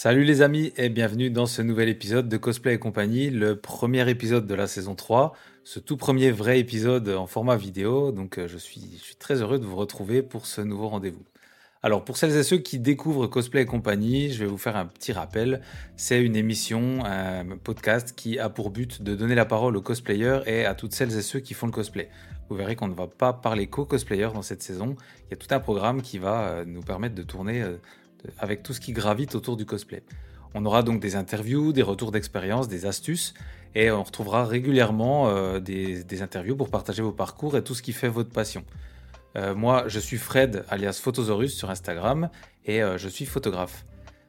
Salut les amis et bienvenue dans ce nouvel épisode de Cosplay et compagnie, le premier épisode de la saison 3, ce tout premier vrai épisode en format vidéo, donc euh, je suis, très heureux de vous retrouver pour ce nouveau rendez-vous. Alors pour celles et ceux qui découvrent Cosplay et compagnie, je vais vous faire un petit rappel. C'est une émission, un podcast qui a pour but de donner la parole aux cosplayers et à toutes celles et ceux qui font le cosplay. Vous verrez qu'on ne va pas parler qu'aux cosplayers dans cette saison. Il y a tout un programme qui va euh, nous permettre de tourner euh, avec tout ce qui gravite autour du cosplay. On aura donc des interviews, des retours d'expérience, des astuces, et on retrouvera régulièrement euh, des, interviews pour partager vos parcours et tout ce qui fait votre passion. Euh, moi, je suis Fred, alias Photosaurus sur Instagram, et euh, je suis photographe.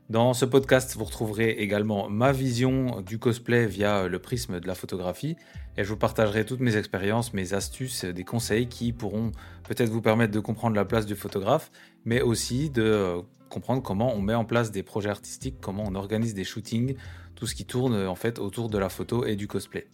Dans ce podcast, vous retrouverez également ma vision du cosplay via le prisme de la photographie, et je vous partagerai toutes mes expériences, mes astuces, des conseils qui pourront peut-être vous permettre de comprendre la place du photographe, mais aussi de comprendre comment on met en place des projets artistiques, comment on organise des shootings, tout ce qui tourne en fait autour de la photo et du cosplay.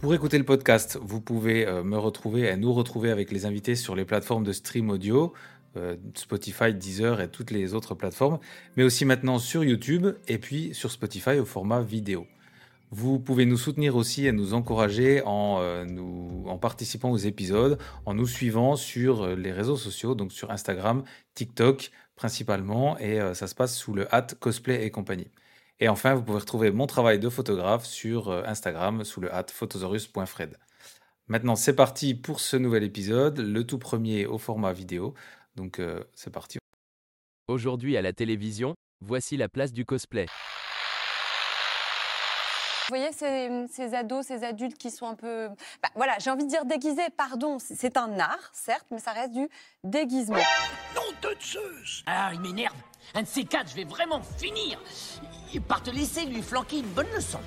Pour écouter le podcast, vous pouvez euh, me retrouver et nous retrouver avec les invités sur les plateformes de stream audio, euh, Spotify, Deezer et toutes les autres plateformes, mais aussi maintenant sur YouTube et puis sur Spotify au format vidéo. Vous pouvez nous soutenir aussi et nous encourager en, euh, nous, en participant aux épisodes, en nous suivant sur les réseaux sociaux, donc sur Instagram, TikTok, principalement, et euh, ça se passe sous le hat cosplay et compagnie. Et enfin, vous pouvez retrouver mon travail de photographe sur euh, Instagram sous le hat photosaurus.fred. Maintenant, c'est parti pour ce nouvel épisode, le tout premier au format vidéo. Donc, euh, c'est parti. Aujourd'hui à la télévision, voici la place du cosplay. Vous voyez ces, ces, ados, ces adultes qui sont un peu... Bah, voilà, j'ai envie de dire déguisés, pardon, c'est un art, certes, mais ça reste du déguisement. Non de Zeus Ah, il m'énerve Un de ces quatre, je vais vraiment finir Par te laisser lui flanquer une bonne leçon.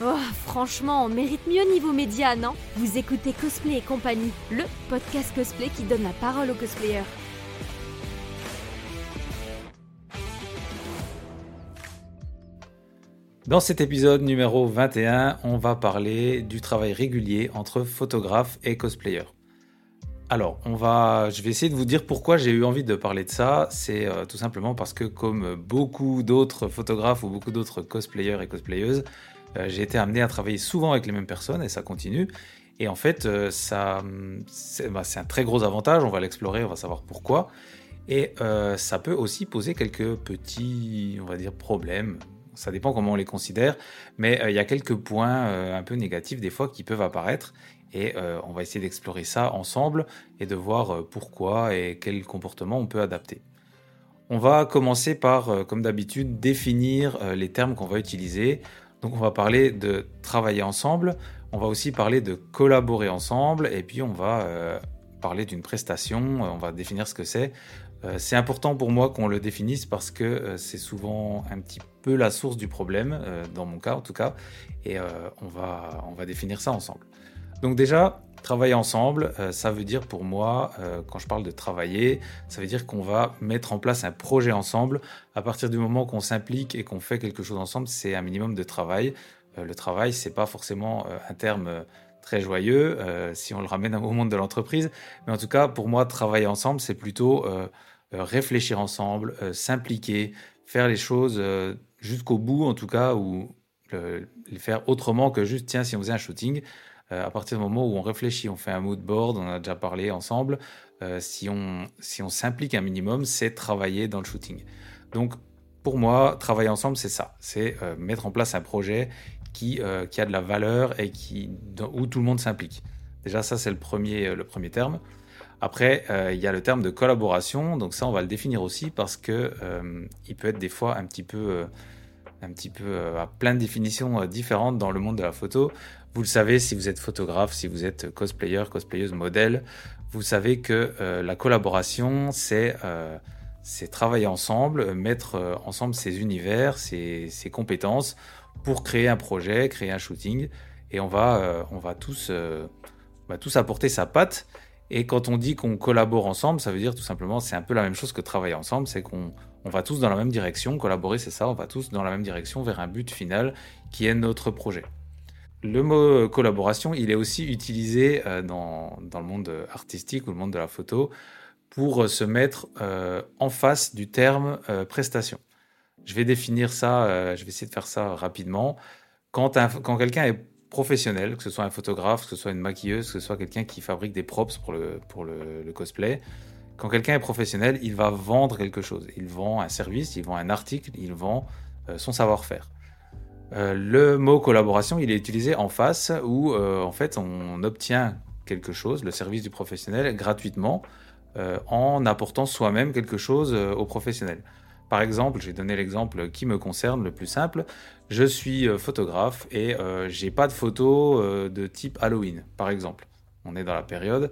Oh, franchement, on mérite mieux niveau média, non? Vous écoutez Cosplay et compagnie, le podcast cosplay qui donne la parole aux cosplayers. Dans cet épisode numéro 21, on va parler du travail régulier entre photographes et cosplayers. Alors, on va, je vais essayer de vous dire pourquoi j'ai eu envie de parler de ça. C'est euh, tout simplement parce que, comme beaucoup d'autres photographes ou beaucoup d'autres cosplayers et cosplayeuses, euh, j'ai été amené à travailler souvent avec les mêmes personnes et ça continue. Et en fait, euh, ça, c'est bah, un très gros avantage. On va l'explorer, on va savoir pourquoi. Et ça peut aussi poser quelques petits, on va dire, problèmes, ça dépend comment on les considère, mais euh, il y a quelques points euh, un peu négatifs des fois qui peuvent apparaître et euh, on va essayer d'explorer ça ensemble et de voir pourquoi et quel comportement on peut adapter. On va commencer par, comme d'habitude, définir les termes qu'on va utiliser. Donc on va parler de travailler ensemble, on va aussi parler de collaborer ensemble et puis on va parler d'une prestation, on va définir ce que c'est. C'est important pour moi qu'on le définisse parce que c'est souvent un petit peu la source du problème, euh, dans mon cas en tout cas, et euh, on, va, on va définir ça ensemble. Donc déjà, travailler ensemble, euh, ça veut dire pour moi, quand je parle de travailler, ça veut dire qu'on va mettre en place un projet ensemble. À partir du moment qu'on s'implique et qu'on fait quelque chose ensemble, c'est un minimum de travail. le travail, c'est pas forcément un terme très joyeux si on le ramène au monde de l'entreprise, mais en tout cas, pour moi, travailler ensemble, c'est plutôt réfléchir ensemble, s'impliquer, faire les choses jusqu'au bout, en tout cas, ou les faire autrement que juste, tiens, si on faisait un shooting, euh, à partir du moment où on réfléchit, on fait un mood board, on a déjà parlé ensemble, euh, si on si on s'implique un minimum, c'est travailler dans le shooting. Donc, pour moi, travailler ensemble, c'est ça, c'est euh, mettre en place un projet qui, qui a de la valeur et qui, où tout le monde s'implique. Déjà, ça, c'est le premier, le premier terme. Après, euh, il y a le terme de collaboration, donc ça on va le définir aussi parce que euh, il peut être des fois un petit peu, euh, un petit peu à plein de définitions différentes dans le monde de la photo. Vous le savez si vous êtes photographe, si vous êtes cosplayer, cosplayeuse, modèle, vous savez que la collaboration c'est c'est travailler ensemble, mettre ensemble ses univers, ses, ses, compétences pour créer un projet, créer un shooting, et on va va tous on va tous apporter sa patte. Et quand on dit qu'on collabore ensemble, ça veut dire tout simplement, c'est un peu la même chose que travailler ensemble, c'est qu'on on va tous dans la même direction. Collaborer, c'est ça, on va tous dans la même direction vers un but final qui est notre projet. Le mot collaboration, il est aussi utilisé euh, dans, le monde artistique ou le monde de la photo pour se mettre euh, en face du terme euh, prestation. Je vais définir ça, euh, je vais essayer de faire ça rapidement. Quand, quelqu'un est professionnel, que ce soit un photographe, que ce soit une maquilleuse, que ce soit quelqu'un qui fabrique des props pour le, cosplay, quand quelqu'un est professionnel, il va vendre quelque chose. Il vend un service, il vend un article, il vend euh, son savoir-faire. Euh, le mot collaboration, il est utilisé en face où en fait on obtient quelque chose, le service du professionnel, gratuitement en apportant soi-même quelque chose au professionnel. Par exemple, j'ai donné l'exemple qui me concerne, le plus simple. Je suis euh, photographe et euh, j'ai pas de photos euh, de type Halloween, par exemple. On est dans la période.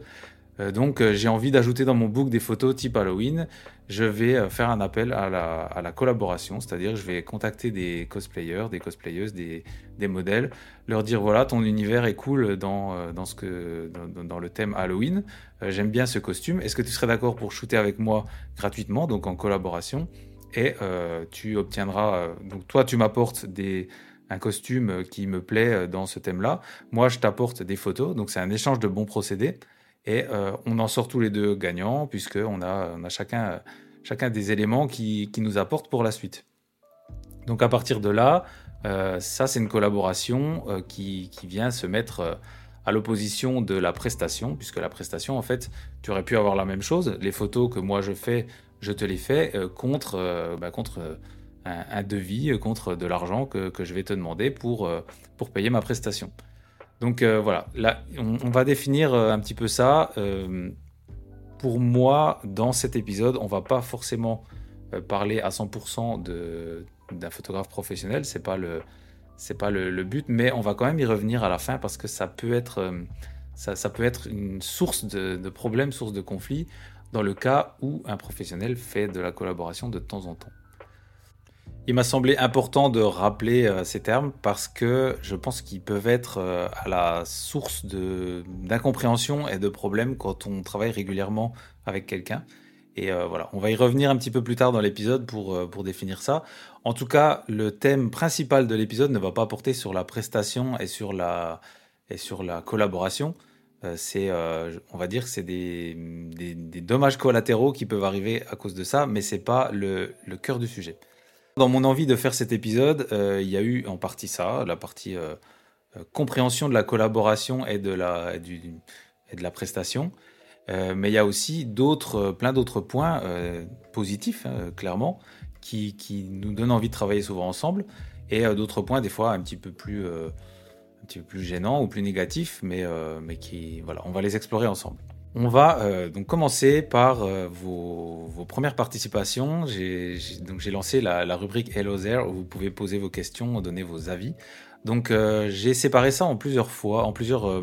donc j'ai envie d'ajouter dans mon book des photos type Halloween. Je vais faire un appel à la, collaboration, c'est-à-dire je vais contacter des cosplayers, des cosplayeuses, des, modèles, leur dire voilà ton univers est cool dans, dans le thème Halloween. J'aime bien ce costume. Est-ce que tu serais d'accord pour shooter avec moi gratuitement, donc en collaboration? Et euh, tu obtiendras. Euh, donc toi, tu m'apportes des un costume qui me plaît euh, dans ce thème-là. Moi, je t'apporte des photos. Donc c'est un échange de bons procédés et on en sort tous les deux gagnants puisque on a on a chacun chacun des éléments qui, qui nous apportent pour la suite. Donc à partir de là, ça c'est une collaboration qui, qui, vient se mettre à l'opposition de la prestation, puisque la prestation, en fait, tu aurais pu avoir la même chose. Les photos que moi je fais, je te les fais euh, contre, euh, bah, contre euh, un, devis, contre de l'argent que, je vais te demander pour, pour payer ma prestation. Donc voilà, là, on, va définir un petit peu ça. pour moi, dans cet épisode, on va pas forcément parler à 100% d'un photographe professionnel, c'est pas le pas le, but, mais on va quand même y revenir à la fin parce que ça peut être ça, peut être une source de, de problèmes, source de conflits dans le cas où un professionnel fait de la collaboration de temps en temps. Il m'a semblé important de rappeler euh, ces termes parce que je pense qu'ils peuvent être euh, à la source d'incompréhension et de problèmes quand on travaille régulièrement avec quelqu'un. Et euh, voilà, on va y revenir un petit peu plus tard dans l'épisode pour, pour définir ça. En tout cas, le thème principal de l'épisode ne va pas porter sur la prestation et sur la, et sur la collaboration. Euh, c'est, euh, on va dire que c'est des, dommages collatéraux qui peuvent arriver à cause de ça, mais c'est pas le, cœur du sujet. Dans mon envie de faire cet épisode, euh, il y a eu en partie ça, la partie compréhension de la collaboration et de la, et de la prestation. mais il y a aussi d'autres, plein d'autres points positifs, hein, clairement, qui, qui, nous donnent envie de travailler souvent ensemble, et d'autres points des fois un petit peu plus petit peu plus gênant ou plus négatif, mais, euh, mais qui, voilà, on va les explorer ensemble. On va euh, donc commencer par euh, vos, vos, premières participations. J'ai lancé la, la, rubrique Hello There où vous pouvez poser vos questions, donner vos avis. Donc j'ai séparé ça en plusieurs fois, en plusieurs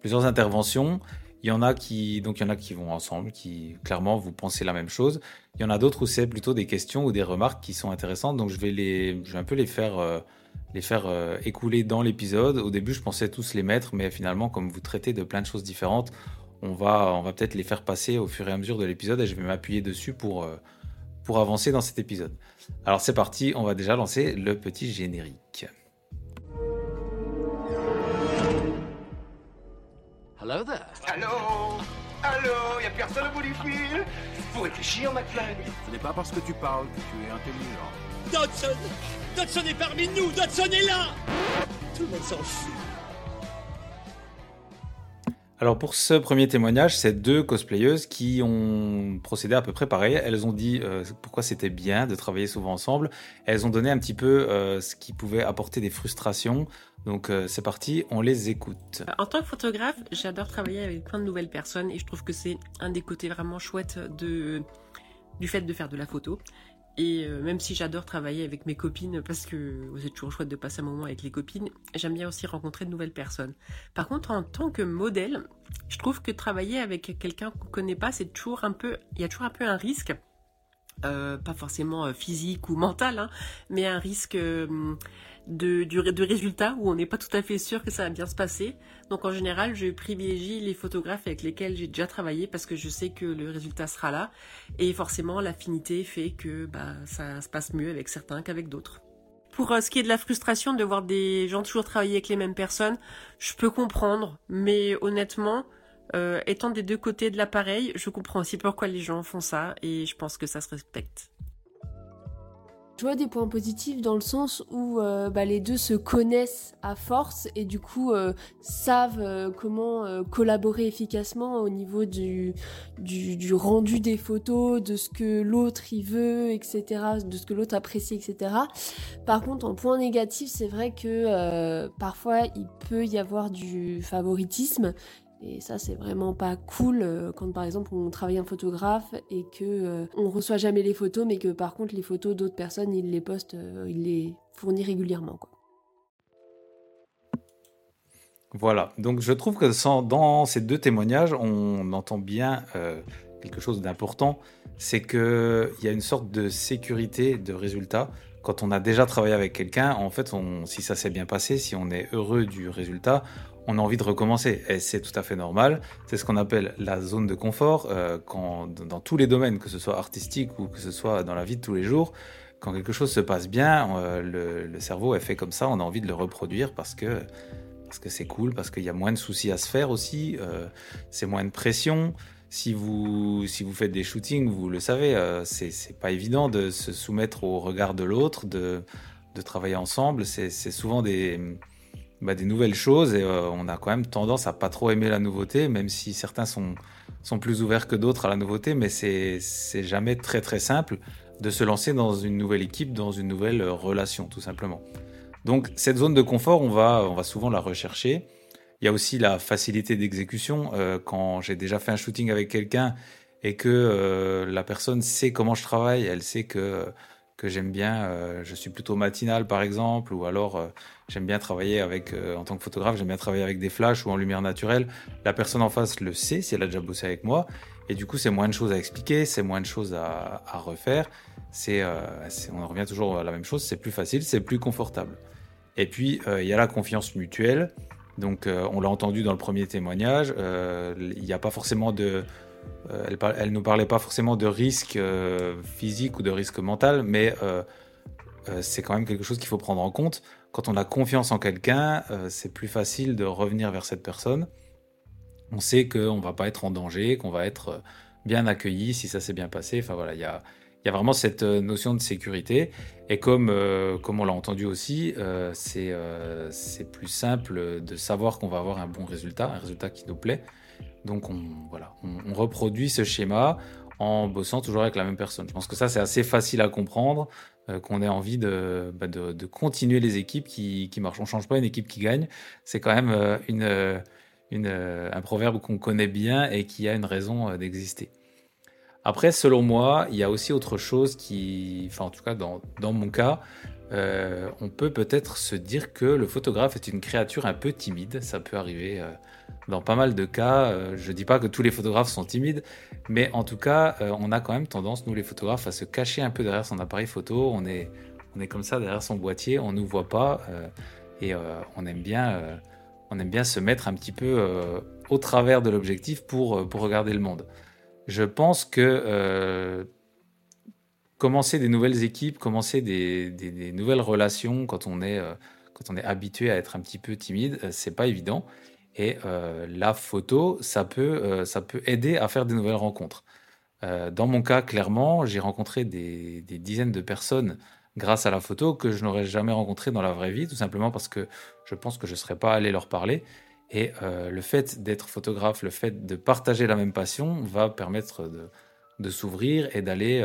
plusieurs interventions. Il y en a qui donc il y en a qui vont ensemble, qui clairement vous pensez la même chose. Il y en a d'autres où c'est plutôt des questions ou des remarques qui sont intéressantes. Donc je vais les je vais un peu les faire les faire euh, écouler dans l'épisode. Au début, je pensais tous les mettre, mais finalement, comme vous traitez de plein de choses différentes, on va, on va peut-être les faire passer au fur et à mesure de l'épisode et je vais m'appuyer dessus pour, euh, pour avancer dans cet épisode. Alors c'est parti, on va déjà lancer le petit générique. Hello there. Allô? Allô? Y'a personne au bout du fil? Faut réfléchir, McFly Ce n'est pas parce que tu parles que tu es intelligent. Dodson Dodson est parmi nous Dodson est là Tout le monde s'en fout. Alors pour ce premier témoignage, c'est deux cosplayeuses qui ont procédé à peu près pareil. Elles ont dit euh, pourquoi c'était bien de travailler souvent ensemble. Elles ont donné un petit peu euh, ce qui pouvait apporter des frustrations. Donc euh, c'est parti, on les écoute. En tant que photographe, j'adore travailler avec plein de nouvelles personnes et je trouve que c'est un des côtés vraiment chouettes de, du fait de faire de la photo. Et euh, même si j'adore travailler avec mes copines, parce que c'est toujours chouette de passer un moment avec les copines, j'aime bien aussi rencontrer de nouvelles personnes. Par contre, en tant que modèle, je trouve que travailler avec quelqu'un qu'on connaît pas, c'est toujours un peu, il y a toujours un peu un risque. Euh, pas forcément euh, physique ou mental, hein, mais un risque de, de résultats où on n'est pas tout à fait sûr que ça va bien se passer. Donc en général, je privilégie les photographes avec lesquels j'ai déjà travaillé parce que je sais que le résultat sera là. Et forcément, l'affinité fait que bah, ça se passe mieux avec certains qu'avec d'autres. Pour euh, ce qui est de la frustration de voir des gens toujours travailler avec les mêmes personnes, je peux comprendre, mais honnêtement, euh, étant des deux côtés de l'appareil, je comprends aussi pourquoi les gens font ça et je pense que ça se respecte. Je vois des points positifs dans le sens où euh, bah, les deux se connaissent à force et du coup euh, savent euh, comment collaborer efficacement au niveau du, du, rendu des photos, de ce que l'autre y veut, etc., de ce que l'autre apprécie, etc. Par contre, en point négatif, c'est vrai que parfois il peut y avoir du favoritisme et ça, c'est vraiment pas cool euh, quand, par exemple, on travaille un photographe et que euh, on reçoit jamais les photos, mais que par contre, les photos d'autres personnes, ils les postent, euh, ils les fournissent régulièrement. Voilà. Donc, je trouve que dans ces deux témoignages, on entend bien quelque chose d'important. C'est qu'il y a une sorte de sécurité de résultat. Quand on a déjà travaillé avec quelqu'un, en fait, si ça s'est bien passé, si on est heureux du résultat, on a envie de recommencer. Et c'est tout à fait normal. C'est ce qu'on appelle la zone de confort. Euh, quand, dans tous les domaines, que ce soit artistique ou que ce soit dans la vie de tous les jours, quand quelque chose se passe bien, euh, le, cerveau est fait comme ça. On a envie de le reproduire parce que parce que c'est cool, parce qu'il y a moins de soucis à se faire aussi. Euh, c'est moins de pression. Si vous, si vous faites des shootings, vous le savez, c'est pas évident de se soumettre au regard de l'autre, de, de travailler ensemble. C'est souvent des, bah, des nouvelles choses et euh, on a quand même tendance à pas trop aimer la nouveauté, même si certains sont, sont plus ouverts que d'autres à la nouveauté, mais c'est jamais très très simple de se lancer dans une nouvelle équipe, dans une nouvelle euh, relation, tout simplement. Donc cette zone de confort, on va, on va souvent la rechercher. Il y a aussi la facilité d'exécution. Euh, quand j'ai déjà fait un shooting avec quelqu'un et que la personne sait comment je travaille, elle sait que que j'aime bien. Je suis plutôt matinal, par exemple, ou alors j'aime bien travailler avec, euh, en tant que photographe, j'aime bien travailler avec des flashs ou en lumière naturelle. La personne en face le sait si elle a déjà bossé avec moi, et du coup, c'est moins de choses à expliquer, c'est moins de choses à, refaire. C'est, on revient toujours à la même chose. C'est plus facile, c'est plus confortable. Et puis, il y a la confiance mutuelle. Donc, on l'a entendu dans le premier témoignage. Il n'y a pas forcément de euh, elle, ne nous parlait pas forcément de risque euh, physique ou de risque mental, mais euh, c'est quand même quelque chose qu'il faut prendre en compte. Quand on a confiance en quelqu'un, c'est plus facile de revenir vers cette personne. On sait qu'on va pas être en danger, qu'on va être bien accueilli si ça s'est bien passé. Enfin voilà, il y a, vraiment cette notion de sécurité. Et comme, comme on l'a entendu aussi, c'est plus simple de savoir qu'on va avoir un bon résultat, un résultat qui nous plaît, donc on, voilà, on, reproduit ce schéma en bossant toujours avec la même personne. Je pense que ça, c'est assez facile à comprendre, euh, qu'on ait envie bah, de, continuer les équipes qui, marchent. On ne change pas une équipe qui gagne. C'est quand même euh, euh, un proverbe qu'on connaît bien et qui a une raison d'exister. Après, selon moi, il y a aussi autre chose qui, enfin en tout cas dans mon cas, on peut peut-être se dire que le photographe est une créature un peu timide. Ça peut arriver dans pas mal de cas, euh, je dis pas que tous les photographes sont timides, mais en tout cas, euh, on a quand même tendance, nous les photographes, à se cacher un peu derrière son appareil photo. On est, on est comme ça derrière son boîtier, on nous voit pas, euh, et on aime bien, on aime bien se mettre un petit peu au travers de l'objectif pour, pour regarder le monde. Je pense que commencer des nouvelles équipes, commencer des, nouvelles relations quand on est, quand on est habitué à être un petit peu timide, c'est pas évident. Et euh, la photo, ça peut, euh, ça peut aider à faire des nouvelles rencontres. Euh, dans mon cas, clairement, j'ai rencontré des, dizaines de personnes grâce à la photo que je n'aurais jamais rencontrées dans la vraie vie, tout simplement parce que je pense que je ne serais pas allé leur parler. Et le fait d'être photographe, le fait de partager la même passion va permettre de s'ouvrir et d'aller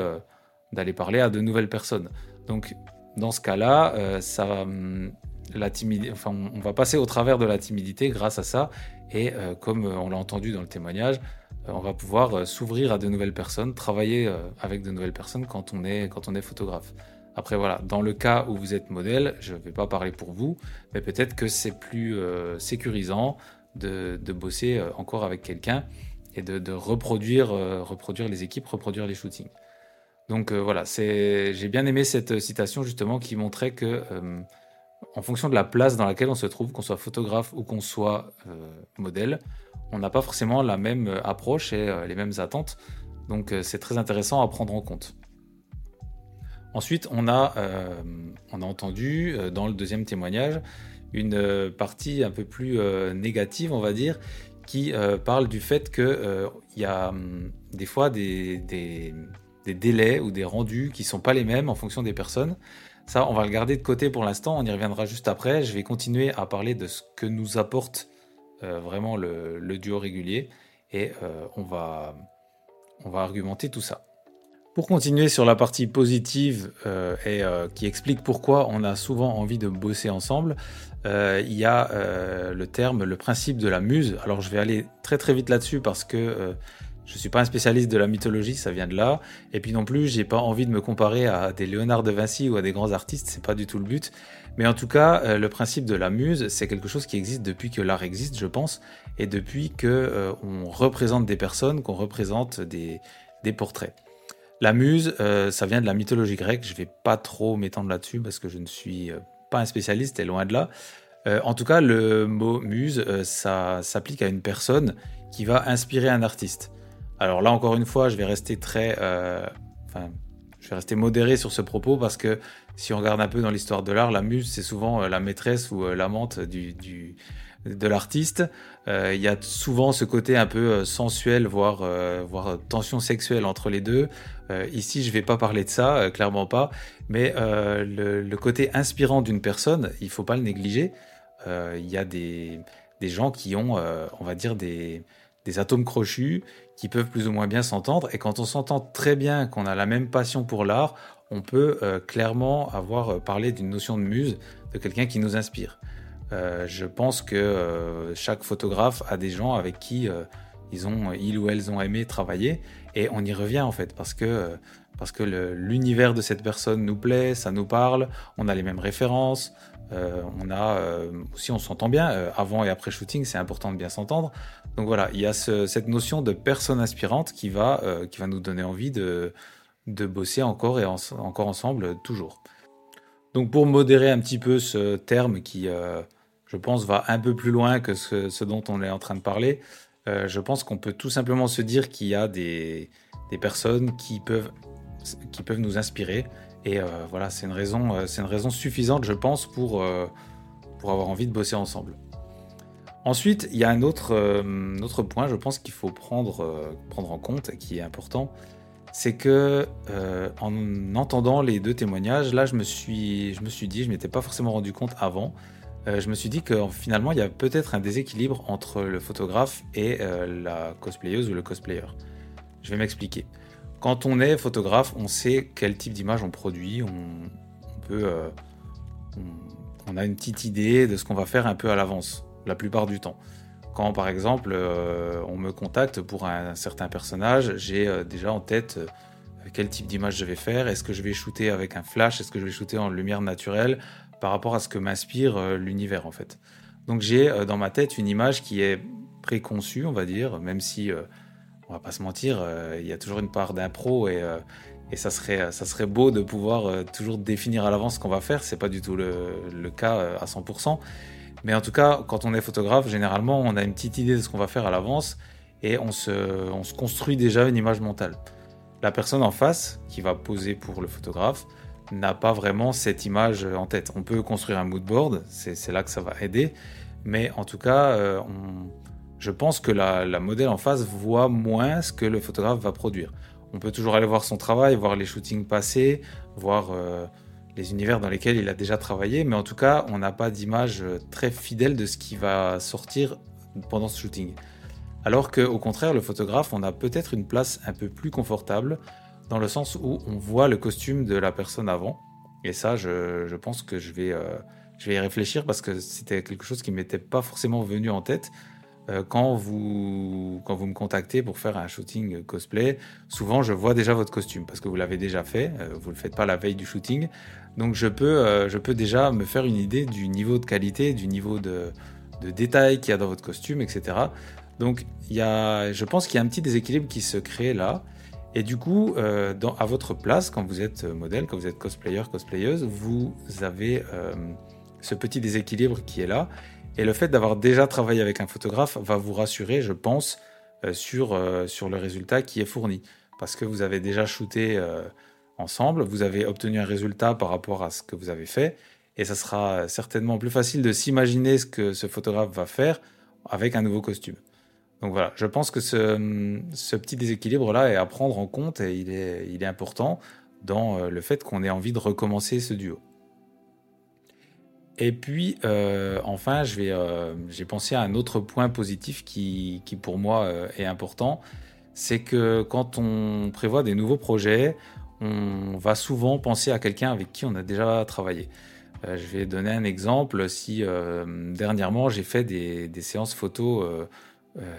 d'aller parler à de nouvelles personnes. Donc, dans ce cas-là, ça, hum, la timidité, on, va passer au travers de la timidité grâce à ça. Et euh, comme euh, on l'a entendu dans le témoignage, euh, on va pouvoir s'ouvrir à de nouvelles personnes, travailler avec de nouvelles personnes quand on est, quand on est photographe. Après voilà, dans le cas où vous êtes modèle, je ne vais pas parler pour vous, mais peut-être que c'est plus sécurisant de, bosser encore avec quelqu'un et de, reproduire, reproduire les équipes, reproduire les shootings. Donc voilà, j'ai bien aimé cette citation justement qui montrait que en fonction de la place dans laquelle on se trouve, qu'on soit photographe ou qu'on soit euh, modèle, on n'a pas forcément la même euh, approche et euh, les mêmes attentes. Donc c'est très intéressant à prendre en compte. Ensuite, on a, entendu dans le deuxième témoignage une partie un peu plus négative, on va dire, qui parle du fait qu'il y a hum, des fois des délais ou des rendus qui sont pas les mêmes en fonction des personnes. Ça, on va le garder de côté pour l'instant, on y reviendra juste après. Je vais continuer à parler de ce que nous apporte euh, vraiment le, duo régulier et euh, on, va, on va argumenter tout ça. Pour continuer sur la partie positive euh, et qui explique pourquoi on a souvent envie de bosser ensemble, il y a le terme, le principe de la muse. Alors je vais aller très très vite là-dessus parce que je suis pas un spécialiste de la mythologie, ça vient de là. Et puis non plus, j'ai pas envie de me comparer à des Léonard de Vinci ou à des grands artistes, c'est pas du tout le but. Mais en tout cas, euh, le principe de la muse, c'est quelque chose qui existe depuis que l'art existe, je pense, et depuis que euh, on représente des personnes, qu'on représente des, portraits. La muse, euh, ça vient de la mythologie grecque. Je vais pas trop m'étendre là-dessus parce que je ne suis pas un spécialiste et loin de là. en tout cas, le mot muse, ça s'applique à une personne qui va inspirer un artiste. Alors là, encore une fois, je vais rester très, euh, je vais rester modéré sur ce propos parce que si on regarde un peu dans l'histoire de l'art, la muse, c'est souvent euh, la maîtresse ou euh, l'amante du, de l'artiste. Il y a souvent ce côté un peu sensuel, voire, tension sexuelle entre les deux. ici, je vais pas parler de ça, clairement pas. Mais le, côté inspirant d'une personne, il faut pas le négliger. Il y a des gens qui ont, on va dire, des, des atomes crochus qui peuvent plus ou moins bien s'entendre. Et quand on s'entend très bien, qu'on a la même passion pour l'art, on peut euh, clairement avoir euh, parlé d'une notion de muse, de quelqu'un qui nous inspire. Euh, je pense que chaque photographe a des gens avec qui ils ont, ils ou elles ont aimé travailler, et on y revient en fait parce que parce que l'univers de cette personne nous plaît, ça nous parle, on a les mêmes références, euh, on a euh, on s'entend bien. Euh, avant et après shooting, c'est important de bien s'entendre. Donc voilà, il y a cette notion de personne inspirante qui va, qui va nous donner envie de, de bosser encore et encore ensemble toujours. Donc pour modérer un petit peu ce terme qui, je pense, va un peu plus loin que ce, dont on est en train de parler, je pense qu'on peut tout simplement se dire qu'il y a des, des personnes qui peuvent, qui peuvent nous inspirer et euh, voilà, c'est une, raison, euh, c'est une raison suffisante, je pense, pour, euh, pour avoir envie de bosser ensemble. Ensuite, il y a un autre, point, je pense qu'il faut prendre, en compte, qui est important, c'est que en entendant les deux témoignages, là, je me suis, je me suis dit, je m'étais pas forcément rendu compte avant, je me suis dit que finalement, il y a peut-être un déséquilibre entre le photographe et la cosplayeuse ou le cosplayer. Je vais m'expliquer. Quand on est photographe, on sait quel type d'image on produit, on, peut, euh, on, a une petite idée de ce qu'on va faire un peu à l'avance, la plupart du temps. Quand par exemple euh, on me contacte pour un, certain personnage, j'ai euh, déjà en tête quel type d'image je vais faire, est-ce que je vais shooter avec un flash, est-ce que je vais shooter en lumière naturelle, par rapport à ce que m'inspire l'univers en fait? Donc j'ai dans ma tête une image qui est préconçue, on va dire, même si on va pas se mentir, euh, il y a toujours une part d'impro et, euh, et ça, serait, beau de pouvoir euh, toujours définir à l'avance ce qu'on va faire. C'est pas du tout le, cas à 100%. Mais en tout cas, quand on est photographe, généralement, on a une petite idée de ce qu'on va faire à l'avance et on se, on se construit déjà une image mentale. La personne en face, qui va poser pour le photographe, n'a pas vraiment cette image en tête. On peut construire un mood board, c'est là que ça va aider, mais en tout cas, on, je pense que la, modèle en face voit moins ce que le photographe va produire. On peut toujours aller voir son travail, voir les shootings passés, voir euh, les univers dans lesquels il a déjà travaillé, mais en tout cas, on n'a pas d'image euh, très fidèle de ce qui va sortir pendant ce shooting. Alors qu'au contraire, le photographe, on a peut-être une place un peu plus confortable, dans le sens où on voit le costume de la personne avant. Et ça, je, pense que je vais, euh, je vais y réfléchir parce que c'était quelque chose qui m'était pas forcément venu en tête. Euh, quand vous, me contactez pour faire un shooting cosplay, souvent je vois déjà votre costume parce que vous l'avez déjà fait, euh, vous ne le faites pas la veille du shooting. Donc je peux, euh, je peux déjà me faire une idée du niveau de qualité, du niveau de, détail qu'il y a dans votre costume, etc. Donc y a, je pense qu'il y a un petit déséquilibre qui se crée là. Et du coup, à votre place, quand vous êtes modèle, quand vous êtes cosplayer, cosplayeuse, vous avez ce petit déséquilibre qui est là. Et le fait d'avoir déjà travaillé avec un photographe va vous rassurer, je pense, euh, sur, euh, sur le résultat qui est fourni. Parce que vous avez déjà shooté euh, ensemble, vous avez obtenu un résultat par rapport à ce que vous avez fait, et ça sera certainement plus facile de s'imaginer ce que ce photographe va faire avec un nouveau costume. Donc voilà, je pense que ce, petit déséquilibre-là est à prendre en compte et il est, important dans le fait qu'on ait envie de recommencer ce duo. Et puis, euh, enfin, euh, j'ai pensé à un autre point positif qui, pour moi euh, est important. C'est que quand on prévoit des nouveaux projets, on va souvent penser à quelqu'un avec qui on a déjà travaillé. Je vais donner un exemple. Si dernièrement j'ai fait des, des séances euh,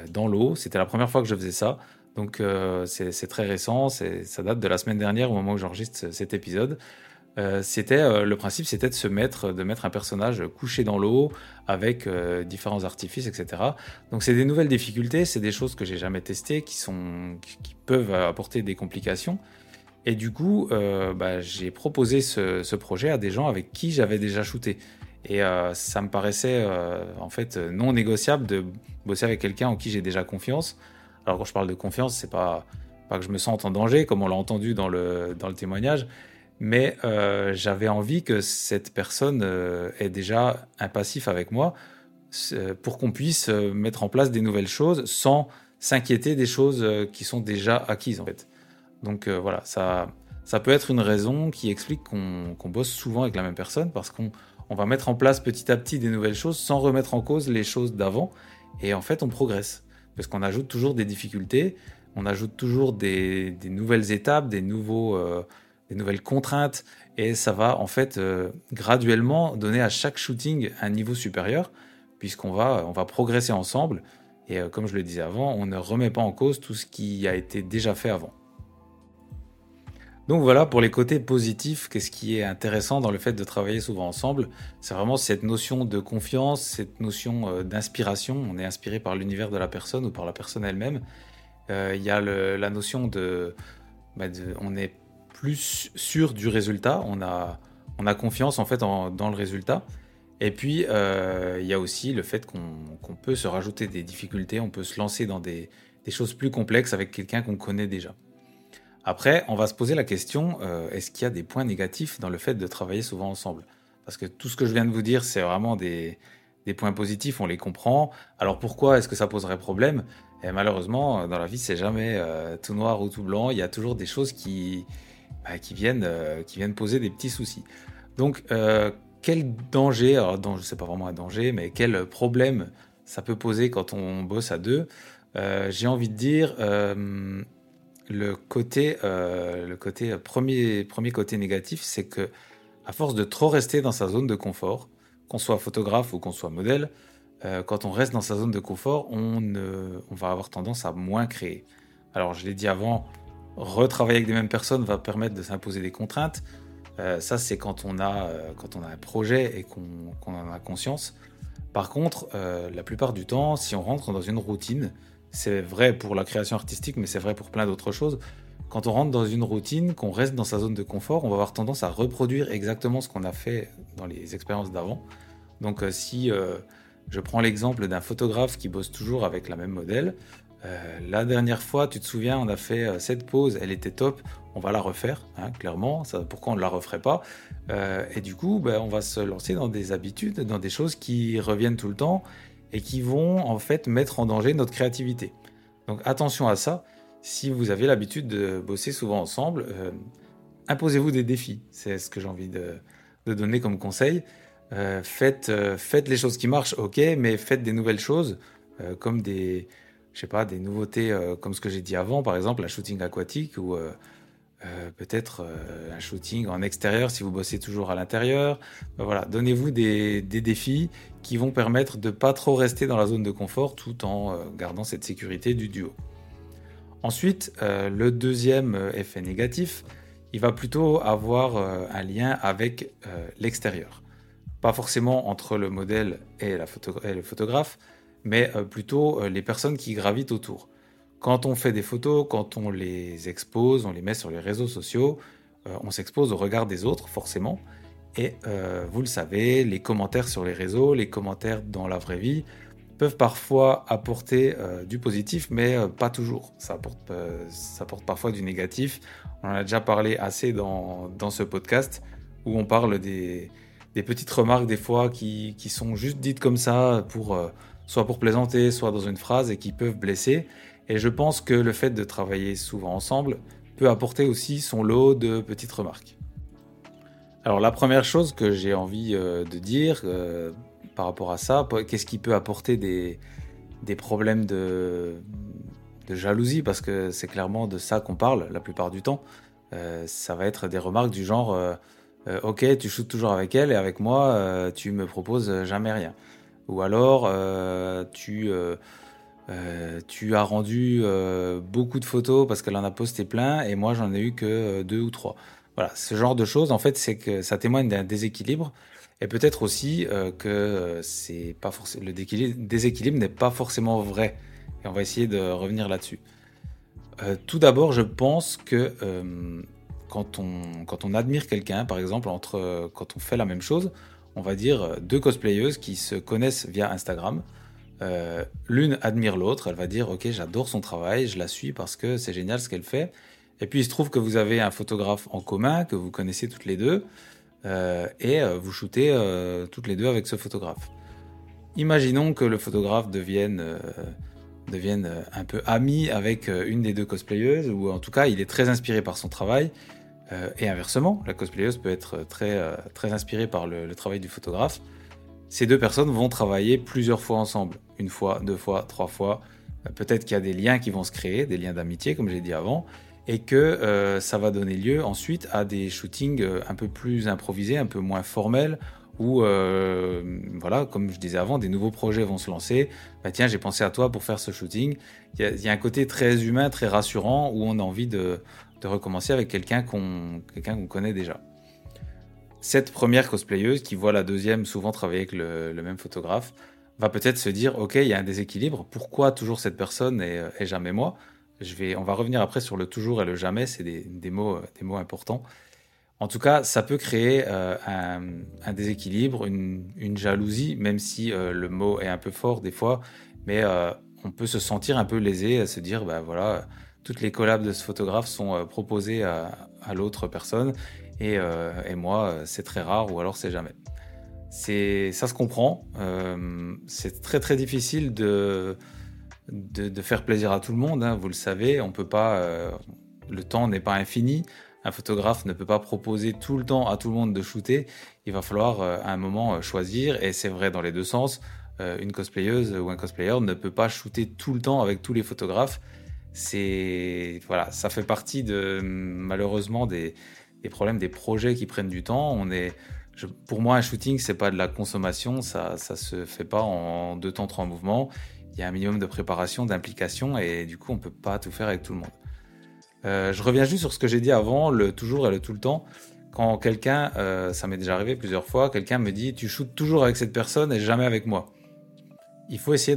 dans l'eau, c'était la première fois que je faisais ça. Donc c'est très récent, ça date de la semaine dernière au moment où j'enregistre cet épisode. Euh, c'était euh, le principe, c'était de se mettre, de mettre un personnage couché dans l'eau avec euh, différents artifices, etc. Donc c'est des nouvelles difficultés, c'est des choses que j'ai jamais testées, qui sont, qui, peuvent apporter des complications. Et du coup, bah, j'ai proposé ce, projet à des gens avec qui j'avais déjà shooté. Et ça me paraissait en fait non négociable de bosser avec quelqu'un en qui j'ai déjà confiance. Alors quand je parle de confiance, c'est pas pas que je me sente en danger, comme on l'a entendu dans le dans le témoignage, mais euh, j'avais envie que cette personne euh, ait déjà un passif avec moi euh, pour qu'on puisse euh, mettre en place des nouvelles choses sans s'inquiéter des choses qui sont déjà acquises en fait. Donc voilà, ça, ça peut être une raison qui explique qu'on bosse souvent avec la même personne parce qu'on on va mettre en place petit à petit des nouvelles choses sans remettre en cause les choses d'avant et en fait on progresse parce qu'on ajoute toujours des difficultés, on ajoute toujours des, nouvelles étapes, des, nouveaux, des nouvelles contraintes et ça va en fait euh, graduellement donner à chaque shooting un niveau supérieur puisqu'on va, on va progresser ensemble et euh, comme je le disais avant, on ne remet pas en cause tout ce qui a été déjà fait avant. Donc voilà pour les côtés positifs, qu'est-ce qui est intéressant dans le fait de travailler souvent ensemble, c'est vraiment cette notion de confiance, cette notion euh, d'inspiration, on est inspiré par l'univers de la personne ou par la personne elle-même. Euh, Il y a la notion de, bah, de- on est plus sûr du résultat, on a, on a confiance en fait dans le résultat. Et puis euh, il y a aussi le fait qu'on peut se rajouter des difficultés, on peut se lancer dans des, choses plus complexes avec quelqu'un qu'on connaît déjà. Après, on va se poser la question, euh, est-ce qu'il y a des points négatifs dans le fait de travailler souvent ensemble? Parce que tout ce que je viens de vous dire, c'est vraiment des, des points positifs, on les comprend. Alors pourquoi est-ce que ça poserait problème? Et malheureusement, dans la vie, c'est jamais euh, tout noir ou tout blanc. Il y a toujours des choses qui, bah, qui, viennent, euh, qui viennent poser des petits soucis. Donc, euh, quel danger, alors danger, c'est pas vraiment un danger, mais quel problème ça peut poser quand on bosse à deux? Euh, J'ai envie de dire... le côté, le côté premier, premier côté négatif, c'est que à force de trop rester dans sa zone de confort, qu'on soit photographe ou qu'on soit modèle, quand on reste dans sa zone de confort, on, on va avoir tendance à moins créer. Alors, je l'ai dit avant, retravailler avec des mêmes personnes va permettre de s'imposer des contraintes. Euh, ça, c'est quand on a, euh, quand on a un projet et qu'on en a conscience. Par contre, euh, la plupart du temps, si on rentre dans une routine, c'est vrai pour la création artistique, mais c'est vrai pour plein d'autres choses. Quand on rentre dans une routine, qu'on reste dans sa zone de confort, on va avoir tendance à reproduire exactement ce qu'on a fait dans les expériences d'avant. Donc si je prends l'exemple d'un photographe qui bosse toujours avec la même modèle, euh, la dernière fois, tu te souviens, on a fait euh, cette pause, elle était top, on va la refaire, hein, clairement. Pourquoi on ne la referait pas? Euh, Et du coup, ben, on va se lancer dans des habitudes, dans des choses qui reviennent tout le temps et qui vont en fait mettre en danger notre créativité. Donc attention à ça. Si vous avez l'habitude de bosser souvent ensemble, imposez-vous des défis. C'est ce que j'ai envie de, donner comme conseil. Faites, les choses qui marchent, ok, mais faites des nouvelles choses, comme des, je sais pas, des nouveautés euh, comme ce que j'ai dit avant, par exemple un shooting aquatique ou euh, euh, peut-être un shooting en extérieur si vous bossez toujours à l'intérieur. Ben voilà, donnez-vous des, des défis qui vont permettre de pas trop rester dans la zone de confort tout en gardant cette sécurité du duo. Ensuite, le deuxième effet négatif, il va plutôt avoir un lien avec l'extérieur. Pas forcément entre le modèle et, la et le photographe, mais euh, plutôt euh, les personnes qui gravitent autour. Quand on fait des photos, quand on les expose, on les met sur les réseaux sociaux, euh, on s'expose au regard des autres, forcément. Et vous le savez, les commentaires sur les réseaux, les commentaires dans la vraie vie peuvent parfois apporter du positif, mais pas toujours. Ça apporte, ça apporte parfois du négatif. On en a déjà parlé assez dans, dans ce podcast où on parle des, des petites remarques des fois qui, qui sont juste dites comme ça pour, soit pour plaisanter, soit dans une phrase et qui peuvent blesser. Et je pense que le fait de travailler souvent ensemble peut apporter aussi son lot de petites remarques. Alors la première chose que j'ai envie euh, de dire euh, par rapport à ça, qu'est-ce qui peut apporter des, problèmes de, de jalousie, parce que c'est clairement de ça qu'on parle la plupart du temps. Euh, ça va être des remarques du genre Ok, tu shootes toujours avec elle et avec moi, tu me proposes jamais rien. Ou alors, tu, tu as rendu beaucoup de photos parce qu'elle en a posté plein et moi j'en ai eu que deux ou trois. Voilà, ce genre de choses, en fait, c'est que ça témoigne d'un déséquilibre et peut-être aussi euh, que euh, c'est pas le déséquilibre n'est pas forcément vrai. Et on va essayer de revenir là-dessus. Euh, tout d'abord, je pense que quand on, quand on admire quelqu'un, par exemple, entre, quand on fait la même chose, on va dire deux cosplayeuses qui se connaissent via Instagram. L'une admire l'autre, elle va dire Ok, j'adore son travail, je la suis parce que c'est génial ce qu'elle fait. Et puis il se trouve que vous avez un photographe en commun que vous connaissez toutes les deux euh, et euh, vous shootez euh, toutes les deux avec ce photographe. Imaginons que le photographe devienne, devienne un peu ami avec une des deux cosplayeuses ou en tout cas il est très inspiré par son travail et inversement, la cosplayeuse peut être très, très inspirée par le, travail du photographe. Ces deux personnes vont travailler plusieurs fois ensemble, une fois, deux fois, trois fois. Peut-être qu'il y a des liens qui vont se créer, des liens d'amitié, comme j'ai dit avant, et que euh, ça va donner lieu ensuite à des shootings euh, un peu plus improvisés, un peu moins formels, où, euh, voilà, comme je disais avant, des nouveaux projets vont se lancer. Bah, tiens, j'ai pensé à toi pour faire ce shooting. Il y, a un côté très humain, très rassurant, où on a envie de, recommencer avec quelqu'un qu'on qu'on connaît déjà. Cette première cosplayeuse qui voit la deuxième souvent travailler avec le, même photographe va peut-être se dire, ok, il y a un déséquilibre, pourquoi toujours cette personne et jamais moi? Vais, on va revenir après sur le toujours et le jamais, c'est des, mots, euh, des mots importants. En tout cas, ça peut créer euh, un, déséquilibre, une, jalousie, même si euh, le mot est un peu fort des fois, mais on peut se sentir un peu lésé, à se dire, bah voilà, toutes les collabs de ce photographe sont proposées à, l'autre personne, et, et moi, c'est très rare, ou alors c'est jamais. C'est, ça se comprend. c'est très très difficile de faire plaisir à tout le monde. Hein, vous le savez, on peut pas. Euh, le temps n'est pas infini. Un photographe ne peut pas proposer tout le temps à tout le monde de shooter. Il va falloir euh, à un moment euh, choisir, et c'est vrai dans les deux sens. une cosplayeuse ou un cosplayer ne peut pas shooter tout le temps avec tous les photographes. C'est voilà, ça fait partie de malheureusement des, problèmes des projets qui prennent du temps. On est pour moi, un shooting, c'est pas de la consommation, ça, ça se fait pas en deux temps, trois mouvements il y a un minimum de préparation, d'implication, et du coup, on peut pas tout faire avec tout le monde. Euh, je reviens juste sur ce que j'ai dit avant, le toujours et le tout le temps. Quand quelqu'un, euh, ça m'est déjà arrivé plusieurs fois, quelqu'un me dit tu shootes toujours avec cette personne et jamais avec moi. Il faut essayer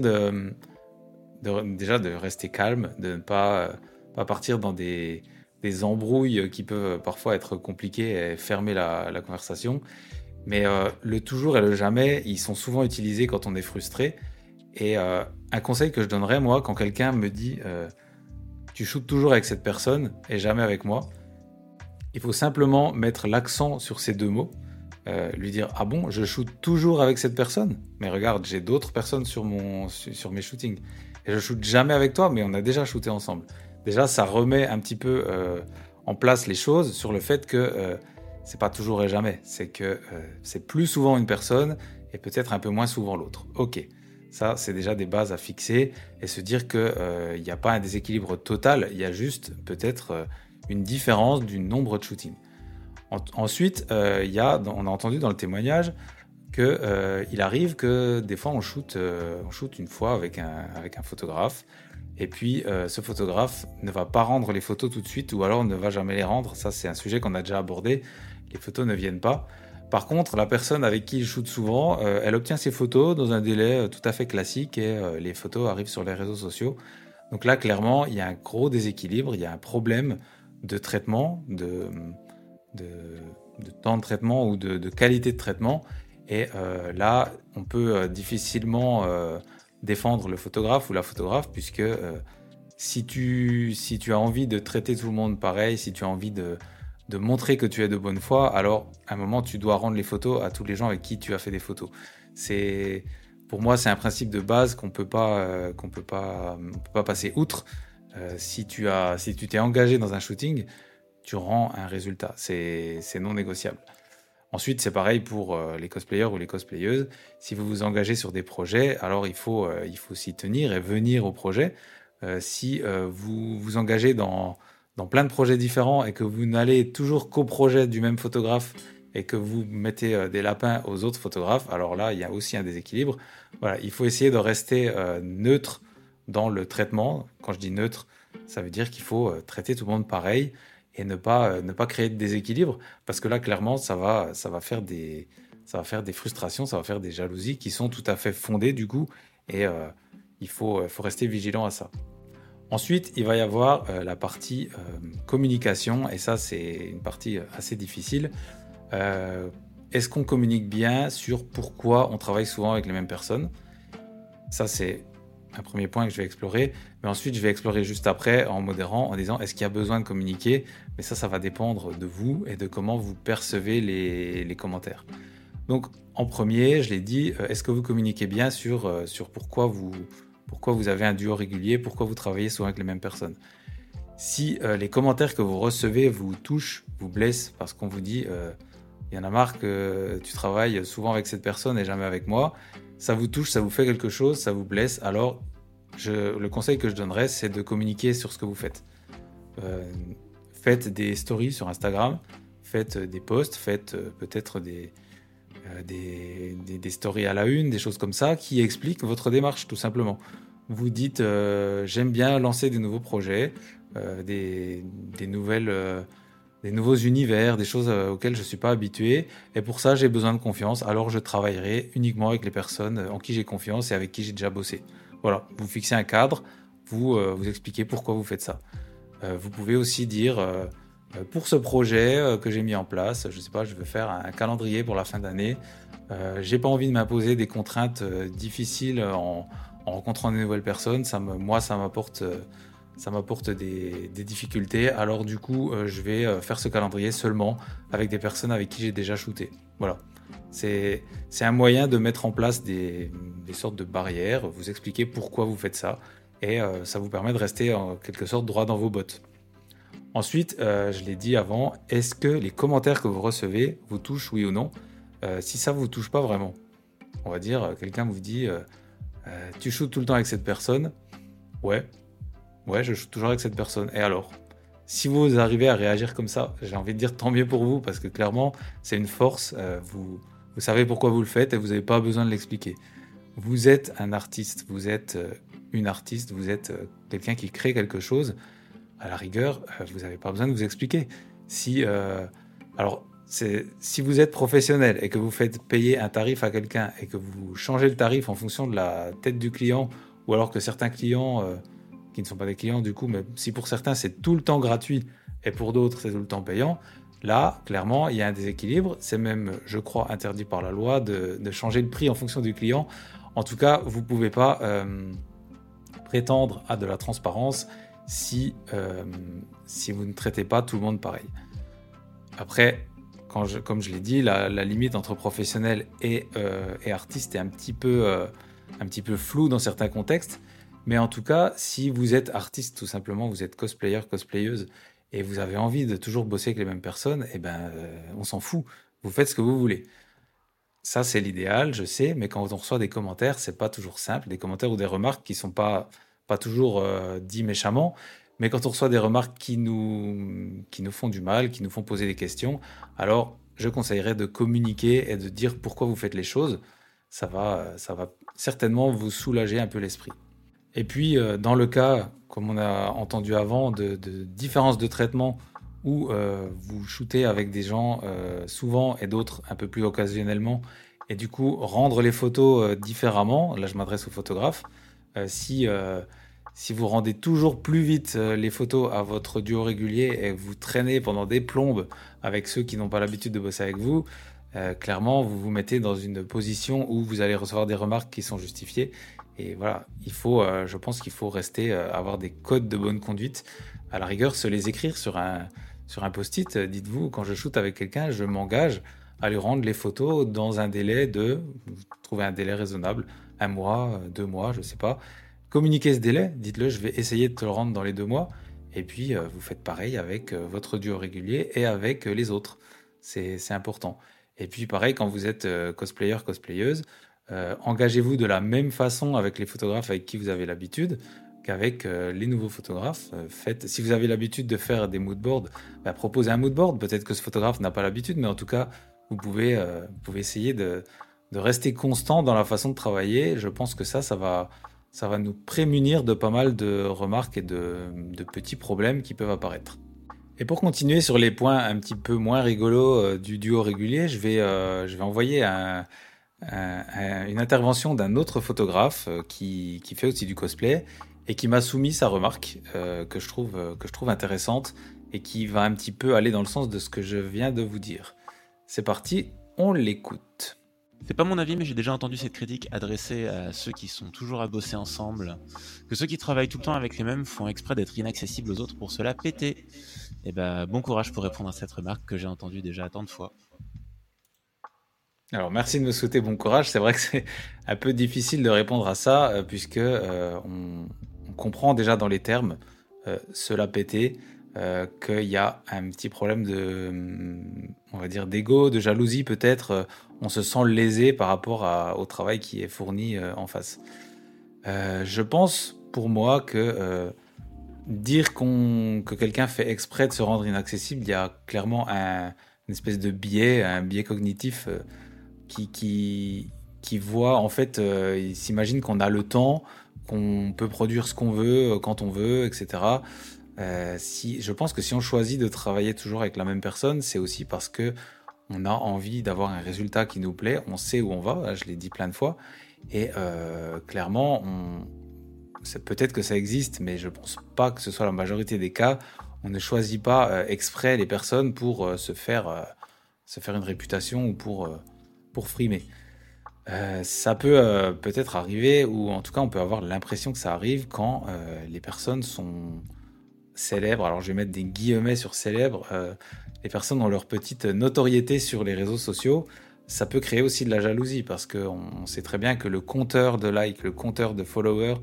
déjà de rester calme, de ne pas, pas partir dans des, embrouilles qui peuvent parfois être compliquées et fermer la, conversation. Mais euh, le toujours et le jamais, ils sont souvent utilisés quand on est frustré. Et euh, un conseil que je donnerais, moi, quand quelqu'un me dit euh, tu shootes toujours avec cette personne et jamais avec moi, il faut simplement mettre l'accent sur ces deux mots. Euh, lui dire ah bon je shoot toujours avec cette personne? Mais regarde j'ai d'autres personnes sur mon sur mes shootings et je shoot jamais avec toi mais on a déjà shooté ensemble. Déjà ça remet un petit peu en place les choses sur le fait que c'est pas toujours et jamais. C'est que c'est plus souvent une personne et peut-être un peu moins souvent l'autre. Ok. Ça, c'est déjà des bases à fixer et se dire qu'il n'y euh, a pas un déséquilibre total, il y a juste peut-être euh, une différence du nombre de shootings. ensuite, euh, il y a, on a entendu dans le témoignage qu'il arrive que des fois on shoot, on shoot une fois avec un, photographe et puis ce photographe ne va pas rendre les photos tout de suite ou alors ne va jamais les rendre. Ça, c'est un sujet qu'on a déjà abordé. Les photos ne viennent pas. Par contre, la personne avec qui il shoot souvent, euh, elle obtient ses photos dans un délai euh, tout à fait classique et euh, les photos arrivent sur les réseaux sociaux. Donc là, clairement, il y a un gros déséquilibre, il y a un problème de traitement, de, temps de traitement ou de, qualité de traitement. Et là, on peut difficilement défendre le photographe ou la photographe, puisque si, tu, as envie de traiter tout le monde pareil, si tu as envie de, montrer que tu es de bonne foi, alors à un moment tu dois rendre les photos à tous les gens avec qui tu as fait des photos. C'est pour moi, c'est un principe de base qu'on peut peut pas, peut pas passer outre. si tu si tu t'es engagé dans un shooting, tu rends un résultat. C'est non négociable. Ensuite, c'est pareil pour les cosplayers ou les cosplayeuses. Si vous vous engagez sur des projets, alors il faut, il faut s'y tenir et venir au projet. si vous vous engagez dans, dans plein de projets différents et que vous n'allez toujours qu'au projet du même photographe et que vous mettez euh, des lapins aux autres photographes, alors là, il y a aussi un déséquilibre. Voilà, il faut essayer de rester euh, neutre dans le traitement. Quand je dis neutre, ça veut dire qu'il faut euh, traiter tout le monde pareil et ne pas, ne pas créer de déséquilibre, parce que là, clairement, ça va, ça va faire des, ça va faire des frustrations, ça va faire des jalousies qui sont tout à fait fondées du coup, et il faut, faut rester vigilant à ça. Ensuite, il va y avoir euh, la partie euh, communication, et ça c'est une partie euh, assez difficile. Est-ce qu'on communique bien sur pourquoi on travaille souvent avec les mêmes personnes? Ça c'est un premier point que je vais explorer, mais ensuite je vais explorer juste après en modérant, en disant est-ce qu'il y a besoin de communiquer? Mais ça, ça va dépendre de vous et de comment vous percevez les, commentaires. Donc en premier, je l'ai dit, est-ce que vous communiquez bien sur, sur pourquoi vous pourquoi vous avez un duo régulier, pourquoi vous travaillez souvent avec les mêmes personnes? Si euh, les commentaires que vous recevez vous touchent, vous blessent, parce qu'on vous dit, euh, il y en a marre que tu travailles souvent avec cette personne et jamais avec moi, ça vous touche, ça vous fait quelque chose, ça vous blesse, alors le conseil que je donnerais, c'est de communiquer sur ce que vous faites. Euh, faites des stories sur Instagram, faites des posts, faites peut-être des, euh, des, stories à la une, des choses comme ça, qui expliquent votre démarche, tout simplement. Vous dites, euh, j'aime bien lancer des nouveaux projets, euh, des, nouvelles, des nouveaux univers, des choses auxquelles je ne suis pas habitué, et pour ça, j'ai besoin de confiance, alors je travaillerai uniquement avec les personnes en qui j'ai confiance et avec qui j'ai déjà bossé. Voilà, vous fixez un cadre, vous, vous expliquez pourquoi vous faites ça. vous pouvez aussi dire euh, pour ce projet euh, que j'ai mis en place, je sais pas, je veux faire un calendrier pour la fin d'année. Euh, j'ai pas envie de m'imposer des contraintes difficiles en, rencontrant de nouvelles personnes. Moi, ça m'apporte, ça m'apporte des, difficultés. Alors du coup, je vais faire ce calendrier seulement avec des personnes avec qui j'ai déjà shooté. Voilà. C'est, un moyen de mettre en place des, sortes de barrières, vous expliquer pourquoi vous faites ça, et ça vous permet de rester en quelque sorte droit dans vos bottes. Ensuite, euh, je l'ai dit avant, est-ce que les commentaires que vous recevez vous touchent, oui ou non? Euh, Si ça ne vous touche pas vraiment, on va dire, euh, quelqu'un vous dit Tu shootes tout le temps avec cette personne? Ouais, ouais, je shoot toujours avec cette personne. Et alors si vous arrivez à réagir comme ça, j'ai envie de dire tant mieux pour vous, parce que clairement, c'est une force. vous, vous savez pourquoi vous le faites et vous n'avez pas besoin de l'expliquer. Vous êtes un artiste, vous êtes une artiste, vous êtes quelqu'un qui crée quelque chose à la rigueur, euh, vous n'avez pas besoin de vous expliquer. Si, euh, alors, si vous êtes professionnel et que vous faites payer un tarif à quelqu'un et que vous changez le tarif en fonction de la tête du client, ou alors que certains clients, euh, qui ne sont pas des clients du coup, mais si pour certains c'est tout le temps gratuit et pour d'autres c'est tout le temps payant, là, clairement, il y a un déséquilibre. C'est même, je crois, interdit par la loi de, changer le prix en fonction du client. En tout cas, vous ne pouvez pas prétendre à de la transparence si, euh, si vous ne traitez pas tout le monde pareil. Après, comme je l'ai dit, la, limite entre professionnel et, euh, et, artiste est un petit, peu, euh, un petit peu floue dans certains contextes. Mais en tout cas, si vous êtes artiste, tout simplement, vous êtes cosplayer, cosplayeuse, et vous avez envie de toujours bosser avec les mêmes personnes, eh ben, on s'en fout. Vous faites ce que vous voulez. Ça, c'est l'idéal, je sais, mais quand on reçoit des commentaires, c'est pas toujours simple. Des commentaires ou des remarques qui sont pas pas toujours euh, dit méchamment, mais quand on reçoit des remarques qui nous, qui nous font du mal, qui nous font poser des questions, alors je conseillerais de communiquer et de dire pourquoi vous faites les choses. Ça va, ça va certainement vous soulager un peu l'esprit. Et puis, euh, dans le cas, comme on a entendu avant, de, de différence de traitement où euh, vous shootez avec des gens souvent et d'autres un peu plus occasionnellement, et du coup rendre les photos différemment, là je m'adresse aux photographes, euh, si, euh, si vous rendez toujours plus vite euh, les photos à votre duo régulier et vous traînez pendant des plombes avec ceux qui n'ont pas l'habitude de bosser avec vous, clairement, vous vous mettez dans une position où vous allez recevoir des remarques qui sont justifiées. Et voilà, il faut, je pense qu'il faut rester, avoir des codes de bonne conduite. À la rigueur, se les écrire sur un, sur un post-it. Dites-vous, quand je shoote avec quelqu'un, je m'engage à lui rendre les photos dans un délai de, trouver un délai raisonnable, un mois, deux mois, je sais pas. Communiquez ce délai, dites-le, je vais essayer de te le rendre dans les deux mois. Et puis, vous faites pareil avec votre duo régulier et avec les autres. C'est important. Et puis, pareil, quand vous êtes cosplayer, cosplayeuse, engagez-vous de la même façon avec les photographes avec qui vous avez l'habitude qu'avec euh, les nouveaux photographes. Euh, si vous avez l'habitude de faire des moodboards, bah, proposez un moodboard. Peut-être que ce photographe n'a pas l'habitude, mais en tout cas, vous pouvez, euh, essayer de, rester constant dans la façon de travailler. Je pense que ça, ça va, nous prémunir de pas mal de remarques et de, de petits problèmes qui peuvent apparaître. Et pour continuer sur les points un petit peu moins rigolos du duo régulier, je vais, je vais envoyer un, une intervention d'un autre photographe qui, qui, fait aussi du cosplay et qui m'a soumis sa remarque euh, que, je trouve, euh, intéressante et qui va un petit peu aller dans le sens de ce que je viens de vous dire. C'est parti, on l'écoute. C'est pas mon avis, mais j'ai déjà entendu cette critique adressée à ceux qui sont toujours à bosser ensemble, que ceux qui travaillent tout le temps avec les mêmes font exprès d'être inaccessibles aux autres pour se la péter. Et eh ben, bon courage pour répondre à cette remarque que j'ai entendue déjà tant de fois. Alors merci de me souhaiter bon courage. C'est vrai que c'est un peu difficile de répondre à ça euh, puisque on, comprend déjà dans les termes, euh, cela pété, euh, qu'il y a un petit problème de, on va dire, d'ego, de jalousie peut-être. Euh, on se sent lésé par rapport au travail qui est fourni en face. je pense pour moi que dire que quelqu'un fait exprès de se rendre inaccessible, il y a clairement un, une espèce de biais, un biais cognitif qui, voit, en fait, il s'imagine qu'on a le temps, qu'on peut produire ce qu'on veut euh, quand on veut, etc. Euh, si, je pense que si on choisit de travailler toujours avec la même personne, c'est aussi parce que on a envie d'avoir un résultat qui nous plaît. On sait où on va. Je l'ai dit plein de fois. Et euh, clairement, on... peut-être que ça existe, mais je pense pas que ce soit la majorité des cas. On ne choisit pas exprès les personnes pour se faire se faire une réputation ou pour pour frimer. Euh, ça peut euh, peut-être arriver, ou en tout cas on peut avoir l'impression que ça arrive quand euh, les personnes sont célèbres. Alors je vais mettre des guillemets sur célèbres. les personnes ont leur petite notoriété sur les réseaux sociaux. Ça peut créer aussi de la jalousie parce qu'on sait très bien que le compteur de likes, le compteur de followers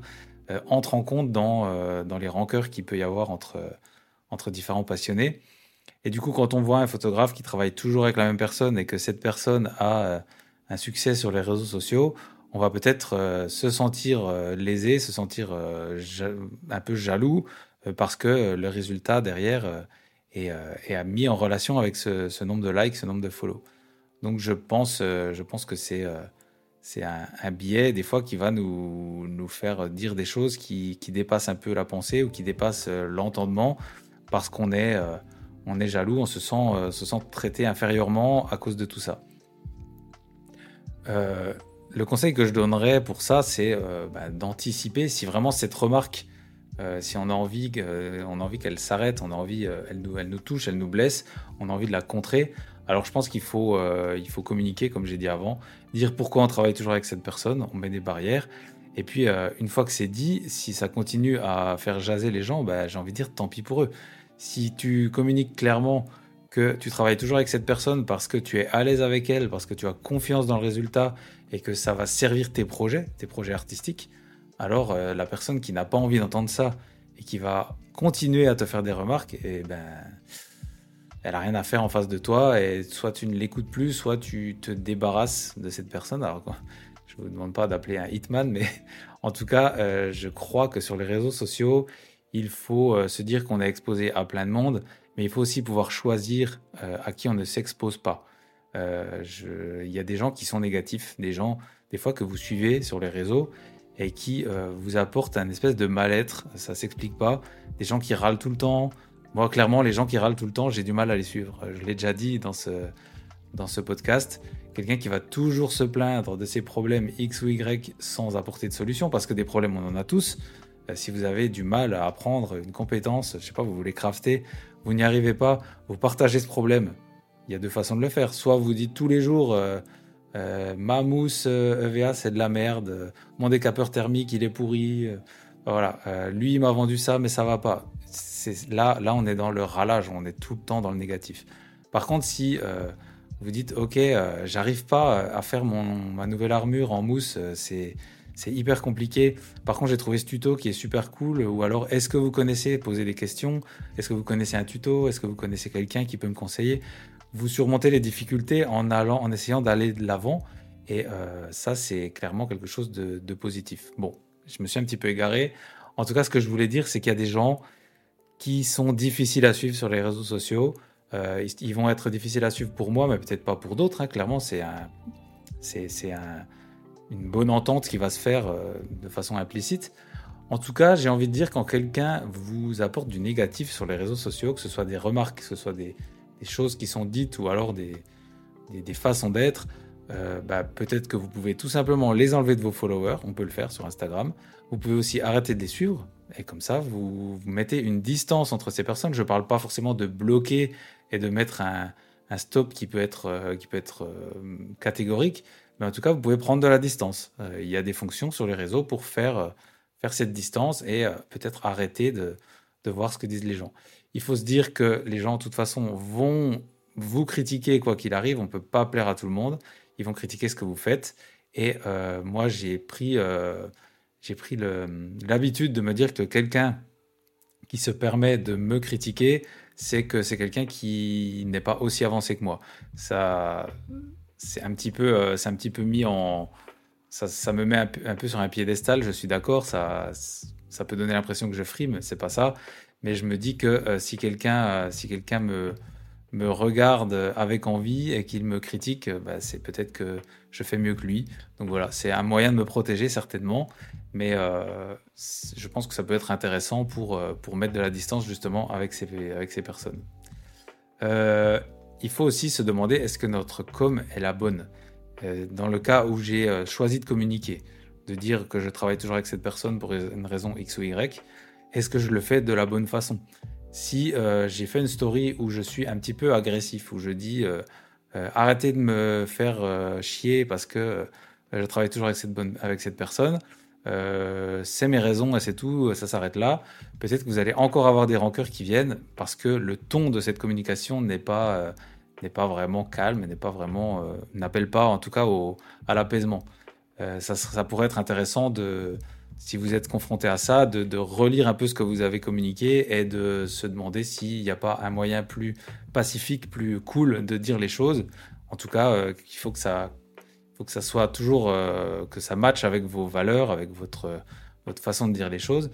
entre en compte dans, les rancœurs qu'il peut y avoir entre différents passionnés. Et du coup, quand on voit un photographe qui travaille toujours avec la même personne et que cette personne a un succès sur les réseaux sociaux, on va peut-être euh, se sentir euh, lésé, se sentir euh, un peu jaloux parce que le résultat derrière est, est, mis en relation avec ce, nombre de likes, ce nombre de follow. Donc je pense, je pense que c'est c'est un, biais des fois qui va nous, nous faire dire des choses qui, qui, dépassent un peu la pensée ou qui dépassent l'entendement parce qu'on est, on est jaloux, on se sent, se sent traité inférieurement à cause de tout ça. Euh, le conseil que je donnerais pour ça, c'est euh, bah, d'anticiper si vraiment cette remarque, euh, si on a envie, on a envie qu'elle s'arrête, on a envie, elle nous, elle nous touche, elle nous blesse, on a envie de la contrer. Alors je pense qu'il faut, faut communiquer, comme j'ai dit avant, dire pourquoi on travaille toujours avec cette personne, on met des barrières. Et puis une fois que c'est dit, si ça continue à faire jaser les gens, bah, j'ai envie de dire tant pis pour eux. Si tu communiques clairement que tu travailles toujours avec cette personne parce que tu es à l'aise avec elle, parce que tu as confiance dans le résultat et que ça va servir tes projets, tes projets artistiques, alors euh, la personne qui n'a pas envie d'entendre ça et qui va continuer à te faire des remarques, eh ben, elle a rien à faire en face de toi et soit tu ne l'écoutes plus, soit tu te débarrasses de cette personne. Alors quoi, je vous demande pas d'appeler un hitman, mais en tout cas, euh, je crois que sur les réseaux sociaux, il faut euh, se dire qu'on est exposé à plein de monde mais il faut aussi pouvoir choisir euh, à qui on ne s'expose pas. Euh, il y a des gens qui sont négatifs, des gens des fois que vous suivez sur les réseaux et qui vous apportent un espèce de mal-être, ça s'explique pas. Des gens qui râlent tout le temps. Moi, clairement, les gens qui râlent tout le temps, j'ai du mal à les suivre. Je l'ai déjà dit dans ce, dans ce podcast. Quelqu'un qui va toujours se plaindre de ses problèmes X ou Y sans apporter de solution, parce que des problèmes, on en a tous. Si vous avez du mal à apprendre une compétence, je sais pas, vous voulez crafter, vous n'y arrivez pas, vous partagez ce problème. Il y a deux façons de le faire. Soit vous dites tous les jours, euh, euh, ma mousse EVA euh, c'est de la merde, mon décapeur thermique il est pourri, voilà, lui il m'a vendu ça mais ça va pas. Là, là on est dans le ralage, on est tout le temps dans le négatif. Par contre si vous dites ok j'arrive pas à faire mon, ma nouvelle armure en mousse, c'est c'est hyper compliqué. Par contre, j'ai trouvé ce tuto qui est super cool. Ou alors, est-ce que vous connaissez Poser des questions. Est-ce que vous connaissez un tuto? Est-ce que vous connaissez quelqu'un qui peut me conseiller? Vous surmontez les difficultés en allant, en essayant d'aller de l'avant. Et euh, ça, c'est clairement quelque chose de, de, positif. Bon, je me suis un petit peu égaré. En tout cas, ce que je voulais dire, c'est qu'il y a des gens qui sont difficiles à suivre sur les réseaux sociaux. Euh, ils vont être difficiles à suivre pour moi, mais peut-être pas pour d'autres. Hein. Clairement, c'est un, c'est un, une bonne entente qui va se faire euh, de façon implicite. En tout cas, j'ai envie de dire quand quelqu'un vous apporte du négatif sur les réseaux sociaux, que ce soit des remarques, que ce soit des, choses qui sont dites ou alors des, des, façons d'être, euh, bah, peut-être que vous pouvez tout simplement les enlever de vos followers. On peut le faire sur Instagram. Vous pouvez aussi arrêter de les suivre. Et comme ça, vous, mettez une distance entre ces personnes. Je ne parle pas forcément de bloquer et de mettre un, stop qui peut être, euh, qui peut être catégorique. Mais en tout cas, vous pouvez prendre de la distance. Euh, il y a des fonctions sur les réseaux pour faire, faire cette distance et peut-être arrêter de, de voir ce que disent les gens. Il faut se dire que les gens, de toute façon, vont vous critiquer quoi qu'il arrive. On ne peut pas plaire à tout le monde. Ils vont critiquer ce que vous faites. Et moi, j'ai pris, pris l'habitude de me dire que quelqu'un qui se permet de me critiquer, c'est que c'est quelqu'un qui n'est pas aussi avancé que moi. Ça, c'est un petit peu, euh, c'est un petit peu mis en, ça, me met un peu, sur un piédestal. Je suis d'accord, ça, ça peut donner l'impression que je frime, c'est pas ça. Mais je me dis que euh, si quelqu'un, euh, si quelqu'un me me regarde avec envie et qu'il me critique, bah, c'est peut-être que je fais mieux que lui. Donc voilà, c'est un moyen de me protéger certainement, mais je pense que ça peut être intéressant pour, pour mettre de la distance justement avec ces, avec ces personnes. Il faut aussi se demander est-ce que notre com est la bonne? Euh, Dans le cas où j'ai euh, choisi de communiquer, de dire que je travaille toujours avec cette personne pour une raison X ou Y, est-ce que je le fais de la bonne façon? Si euh, j'ai fait une story où je suis un petit peu agressif, où je dis arrêtez de me faire chier parce que je travaille toujours avec cette, avec cette personne, c'est mes raisons et c'est tout, ça s'arrête là. Peut-être que vous allez encore avoir des rancœurs qui viennent parce que le ton de cette communication n'est pas, n'est pas vraiment calme, n'est pas vraiment, n'appelle pas en tout cas au, à l'apaisement. ça, ça pourrait être intéressant de si vous êtes confronté à ça, de, de, relire un peu ce que vous avez communiqué et de se demander s'il n'y a pas un moyen plus pacifique, plus cool de dire les choses. En tout cas, euh, il faut que ça, faut que ça soit toujours euh, que ça matche avec vos valeurs, avec votre votre façon de dire les choses,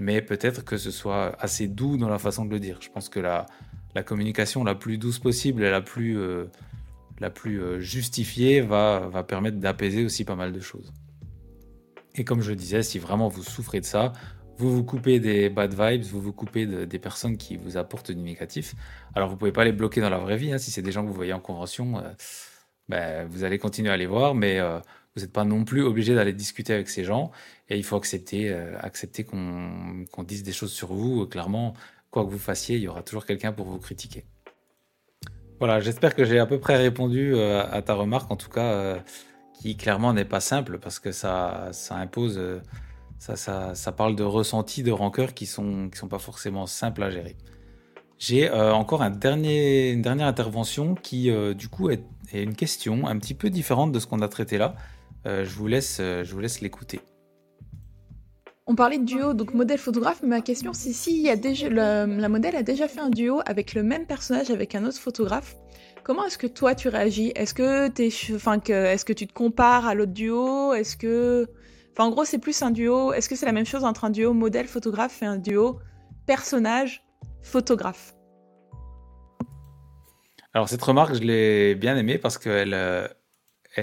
mais peut-être que ce soit assez doux dans la façon de le dire. Je pense que la la communication la plus douce possible et la plus euh, la plus euh, justifiée va va permettre d'apaiser aussi pas mal de choses. Et comme je disais, si vraiment vous souffrez de ça, vous vous coupez des bad vibes, vous vous coupez de, des personnes qui vous apportent du négatif. Alors vous pouvez pas les bloquer dans la vraie vie. Hein. Si c'est des gens que vous voyez en convention, euh, ben, vous allez continuer à les voir, mais vous n'êtes pas non plus obligé d'aller discuter avec ces gens. Et il faut accepter, accepter qu'on qu dise des choses sur vous. Clairement, quoi que vous fassiez, il y aura toujours quelqu'un pour vous critiquer. Voilà, j'espère que j'ai à peu près répondu euh, à ta remarque. En tout cas, euh, qui clairement n'est pas simple parce que ça, ça impose, euh, ça, ça, ça, parle de ressentis, de rancœurs qui sont, qui sont pas forcément simples à gérer. J'ai encore une dernière intervention qui, du coup, est, une question un petit peu différente de ce qu'on a traité là. Je vous laisse, je vous laisse l'écouter. On parlait de duo, donc modèle photographe, mais ma question c'est si y a déjà, la, modèle a déjà fait un duo avec le même personnage avec un autre photographe, Comment est-ce que toi tu réagis? Est-ce que, tu te compares à l'autre duo? Est-ce que. En gros, c'est plus un duo. Est-ce que c'est la même chose entre un duo modèle-photographe et un duo personnage-photographe Alors, cette remarque, je l'ai bien aimée parce qu'elle euh,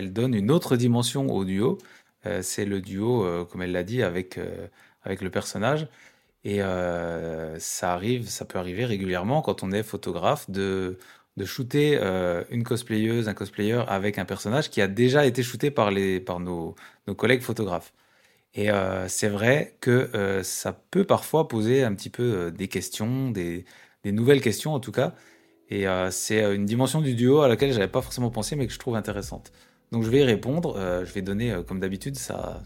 donne une autre dimension au duo. Euh, c'est le duo, euh, comme elle l'a dit, avec, euh, avec le personnage. Et ça arrive, ça peut arriver régulièrement quand on est photographe de de shooter une cosplayeuse, un cosplayer avec un personnage qui a déjà été shooté par, les, par nos, nos collègues photographes. Et c'est vrai que ça peut parfois poser un petit peu des questions, des, des, nouvelles questions en tout cas. Et c'est une dimension du duo à laquelle j'avais pas forcément pensé, mais que je trouve intéressante. Donc je vais y répondre. Euh, je vais donner, comme d'habitude, ça,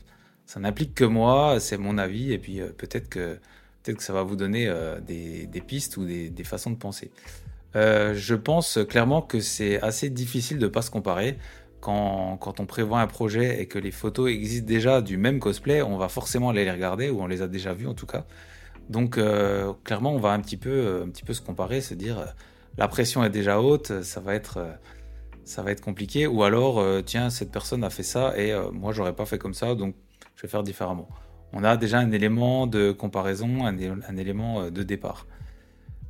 ça n'implique que moi, c'est mon avis, et puis peut-être que peut-être que ça va vous donner des, pistes ou des, façons de penser. Euh, je pense clairement que c'est assez difficile de ne pas se comparer quand, on prévoit un projet et que les photos existent déjà du même cosplay, on va forcément aller les regarder, ou on les a déjà vues en tout cas. Donc euh, clairement, on va un petit peu, un petit peu se comparer, se dire euh, la pression est déjà haute, ça va être, euh, ça va être compliqué. Ou alors, tiens, cette personne a fait ça et moi j'aurais pas fait comme ça, donc je vais faire différemment. On a déjà un élément de comparaison, un, élément de départ.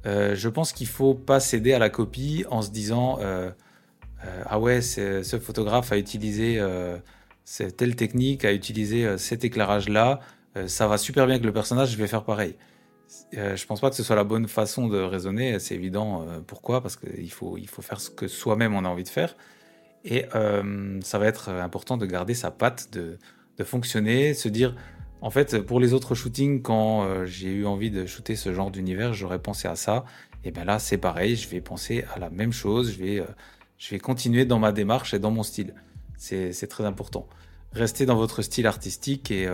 je pense qu'il faut pas céder à la copie en se disant ah ouais, ce photographe a utilisé telle technique, a utilisé cet éclairage là euh, ça va super bien avec le personnage, je vais faire pareil. Euh, je pense pas que ce soit la bonne façon de raisonner, c'est évident. Euh, pourquoi Parce qu'il faut, il faut faire ce que soi-même on a envie de faire. Et ça va être important de garder sa patte, de, fonctionner, se dire, en fait, pour les autres shootings, quand j'ai eu envie de shooter ce genre d'univers, j'aurais pensé à ça. Et bien là, c'est pareil, je vais penser à la même chose, je vais, je vais continuer dans ma démarche et dans mon style. C'est très important. Restez dans votre style artistique et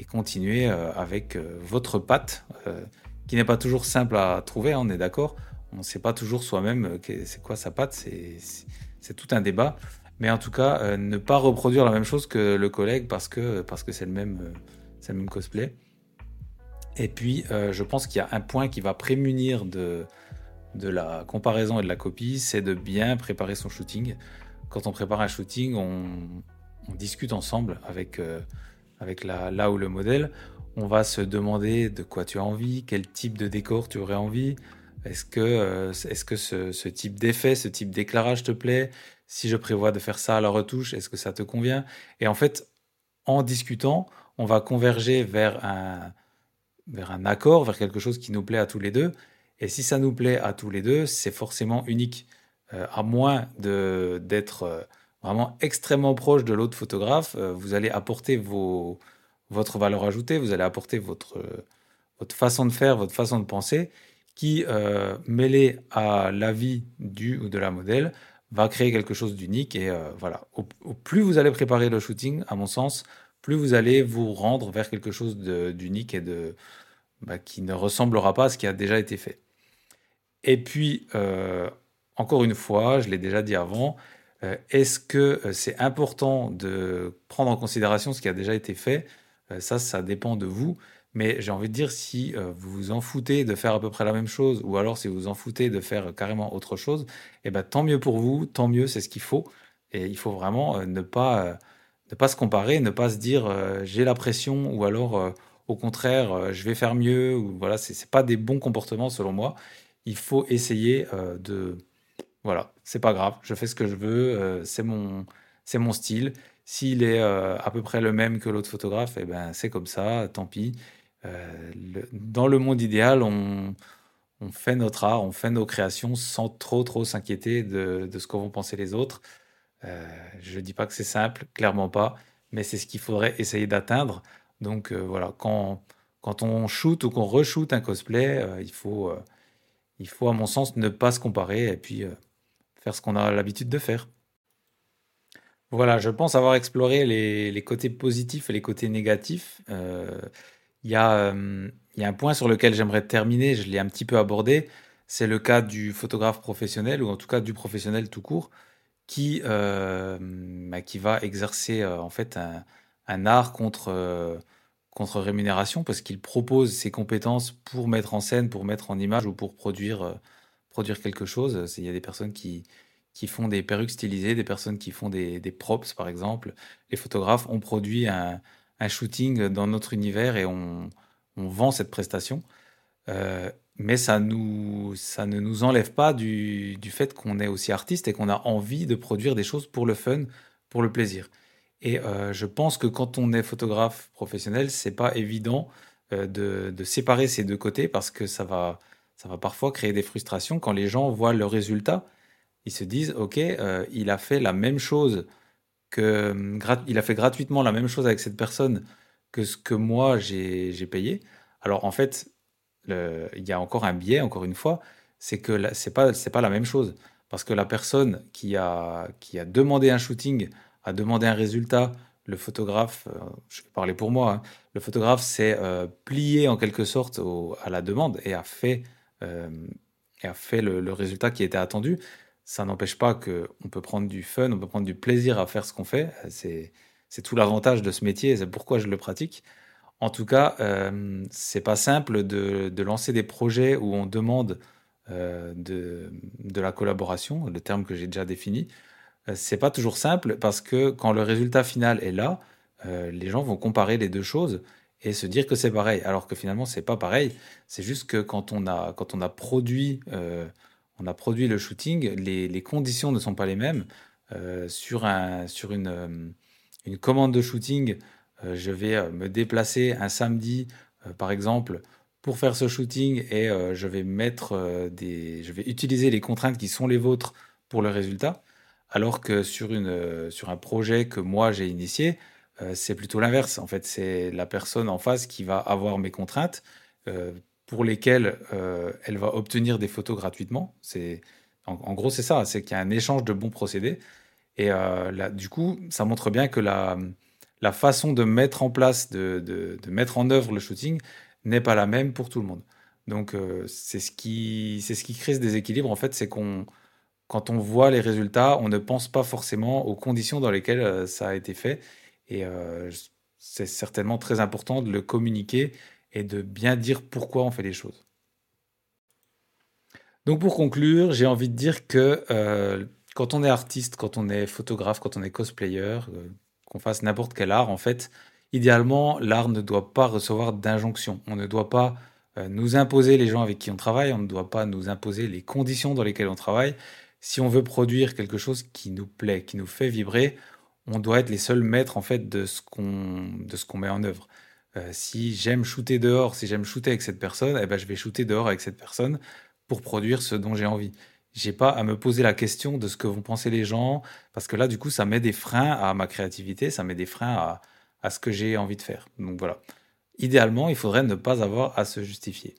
et continuer euh, avec euh, votre patte, euh, qui n'est pas toujours simple à trouver, hein, on est d'accord. On ne sait pas toujours soi-même c'est quoi sa patte, c'est tout un débat. Mais en tout cas, ne pas reproduire la même chose que le collègue parce que parce que c'est le même le même cosplay. Et puis, je pense qu'il y a un point qui va prémunir de de la comparaison et de la copie, c'est de bien préparer son shooting. Quand on prépare un shooting, on discute ensemble avec avec là où le modèle, on va se demander de quoi tu as envie, quel type de décor tu aurais envie. Est-ce que, euh, est-ce que ce, type d'effet, ce type d'éclairage te plaît? Si je prévois de faire ça à la retouche, est-ce que ça te convient? Et en fait, en discutant, on va converger vers un, vers un accord, vers quelque chose qui nous plaît à tous les deux. Et si ça nous plaît à tous les deux, c'est forcément unique. Euh, à moins d'être euh, vraiment extrêmement proche de l'autre photographe, euh, vous allez apporter votre valeur ajoutée, vous allez apporter votre, votre façon de faire, votre façon de penser, qui, euh, mêlée à l'avis du ou de la modèle, va créer quelque chose d'unique. Et euh, voilà, au, plus vous allez préparer le shooting, à mon sens, plus vous allez vous rendre vers quelque chose d'unique et de, bah, qui ne ressemblera pas à ce qui a déjà été fait. Et puis, encore une fois, je l'ai déjà dit avant, est-ce que euh, c'est important de prendre en considération ce qui a déjà été fait? Euh, Ça, ça dépend de vous. Mais j'ai envie de dire, si vous vous en foutez de faire à peu près la même chose, ou alors si vous vous en foutez de faire carrément autre chose, eh ben, tant mieux pour vous, tant mieux, c'est ce qu'il faut. Et il faut vraiment ne, pas, ne pas se comparer, ne pas se dire j'ai la pression, ou alors au contraire, je vais faire mieux, ou voilà, c'est pas des bons comportements selon moi. Il faut essayer de voilà, c'est pas grave, je fais ce que je veux, euh, c'est mon, mon style. S'il est euh, à peu près le même que l'autre photographe, eh ben, c'est comme ça, tant pis. Euh, dans le monde idéal, on, on, fait notre art, on fait nos créations sans trop trop s'inquiéter de, de, ce qu'en vont penser les autres. je ne dis pas que c'est simple, clairement pas, mais c'est ce qu'il faudrait essayer d'atteindre. Donc voilà, quand, quand on shoot ou qu'on reshoot un cosplay, il, faut, il faut, à mon sens, ne pas se comparer et puis faire ce qu'on a l'habitude de faire. Voilà, je pense avoir exploré les, côtés positifs et les côtés négatifs. Euh, il y, euh, a un point sur lequel j'aimerais terminer, je l'ai un petit peu abordé, c'est le cas du photographe professionnel, ou en tout cas du professionnel tout court, qui, euh, bah, qui va exercer en fait un, art contre, contre rémunération, parce qu'il propose ses compétences pour mettre en scène, pour mettre en image ou pour produire produire quelque chose. Il y a des personnes qui, qui font des perruques stylisées, des personnes qui font des, des props, par exemple. Les photographes ont produit un, un, shooting dans notre univers et on, on vend cette prestation. Euh, mais ça, nous, ça ne nous enlève pas du, du fait qu'on est aussi artiste et qu'on a envie de produire des choses pour le fun, pour le plaisir. Et euh, je pense que quand on est photographe professionnel, c'est pas évident euh, de, de, séparer ces deux côtés parce que ça va, ça va parfois créer des frustrations quand les gens voient le résultat. Ils se disent, OK, euh, il a fait la même chose que, il a fait gratuitement la même chose avec cette personne que ce que moi j'ai payé. Alors en fait, il y a encore un biais, encore une fois, c'est que c'est pas c'est pas la même chose parce que la personne qui a qui a demandé un shooting a demandé un résultat. Le photographe, euh, je vais parler pour moi, hein, le photographe s'est euh, plié en quelque sorte à la demande et a fait et a fait le, résultat qui était attendu, ça n'empêche pas qu'on peut prendre du fun, on peut prendre du plaisir à faire ce qu'on fait. C'est, tout l'avantage de ce métier et c'est pourquoi je le pratique. En tout cas, euh, c'est pas simple de, lancer des projets où on demande euh, de, de, la collaboration, le terme que j'ai déjà défini. Euh, c'est pas toujours simple parce que quand le résultat final est là, euh, les gens vont comparer les deux choses et se dire que c'est pareil, alors que finalement c'est pas pareil. C'est juste que quand on a quand on a produit euh, on a produit le shooting, les, les, conditions ne sont pas les mêmes. Euh, sur un sur une euh, une commande de shooting, je vais me déplacer un samedi, par exemple, pour faire ce shooting et je vais mettre des je vais utiliser les contraintes qui sont les vôtres pour le résultat. Alors que sur une sur un projet que moi j'ai initié, c'est plutôt l'inverse. En fait, c'est la personne en face qui va avoir mes contraintes euh, pour lesquelles euh, elle va obtenir des photos gratuitement. En, gros c'est ça, c'est qu'il y a un échange de bons procédés. Et là, du coup, ça montre bien que la, façon de mettre en place, de mettre en œuvre le shooting n'est pas la même pour tout le monde. Donc c'est ce qui c'est ce qui crée ce déséquilibre. En fait, c'est qu'on quand on voit les résultats, on ne pense pas forcément aux conditions dans lesquelles ça a été fait et euh, c'est certainement très important de le communiquer et de bien dire pourquoi on fait les choses. Donc pour conclure, j'ai envie de dire que euh, quand on est artiste, quand on est photographe, quand on est cosplayer, euh, qu'on fasse n'importe quel art, en fait, idéalement, l'art ne doit pas recevoir d'injonction. On ne doit pas nous imposer les gens avec qui on travaille, on ne doit pas nous imposer les conditions dans lesquelles on travaille. Si on veut produire quelque chose qui nous plaît, qui nous fait vibrer, on doit être les seuls maîtres en fait de ce qu'on de ce qu'on met en œuvre. Euh, si j'aime shooter dehors, si j'aime shooter avec cette personne, eh ben je vais shooter dehors avec cette personne pour produire ce dont j'ai envie. J'ai pas à me poser la question de ce que vont penser les gens parce que là du coup ça met des freins à ma créativité, ça met des freins à, à ce que j'ai envie de faire. Donc voilà. Idéalement, il faudrait ne pas avoir à se justifier.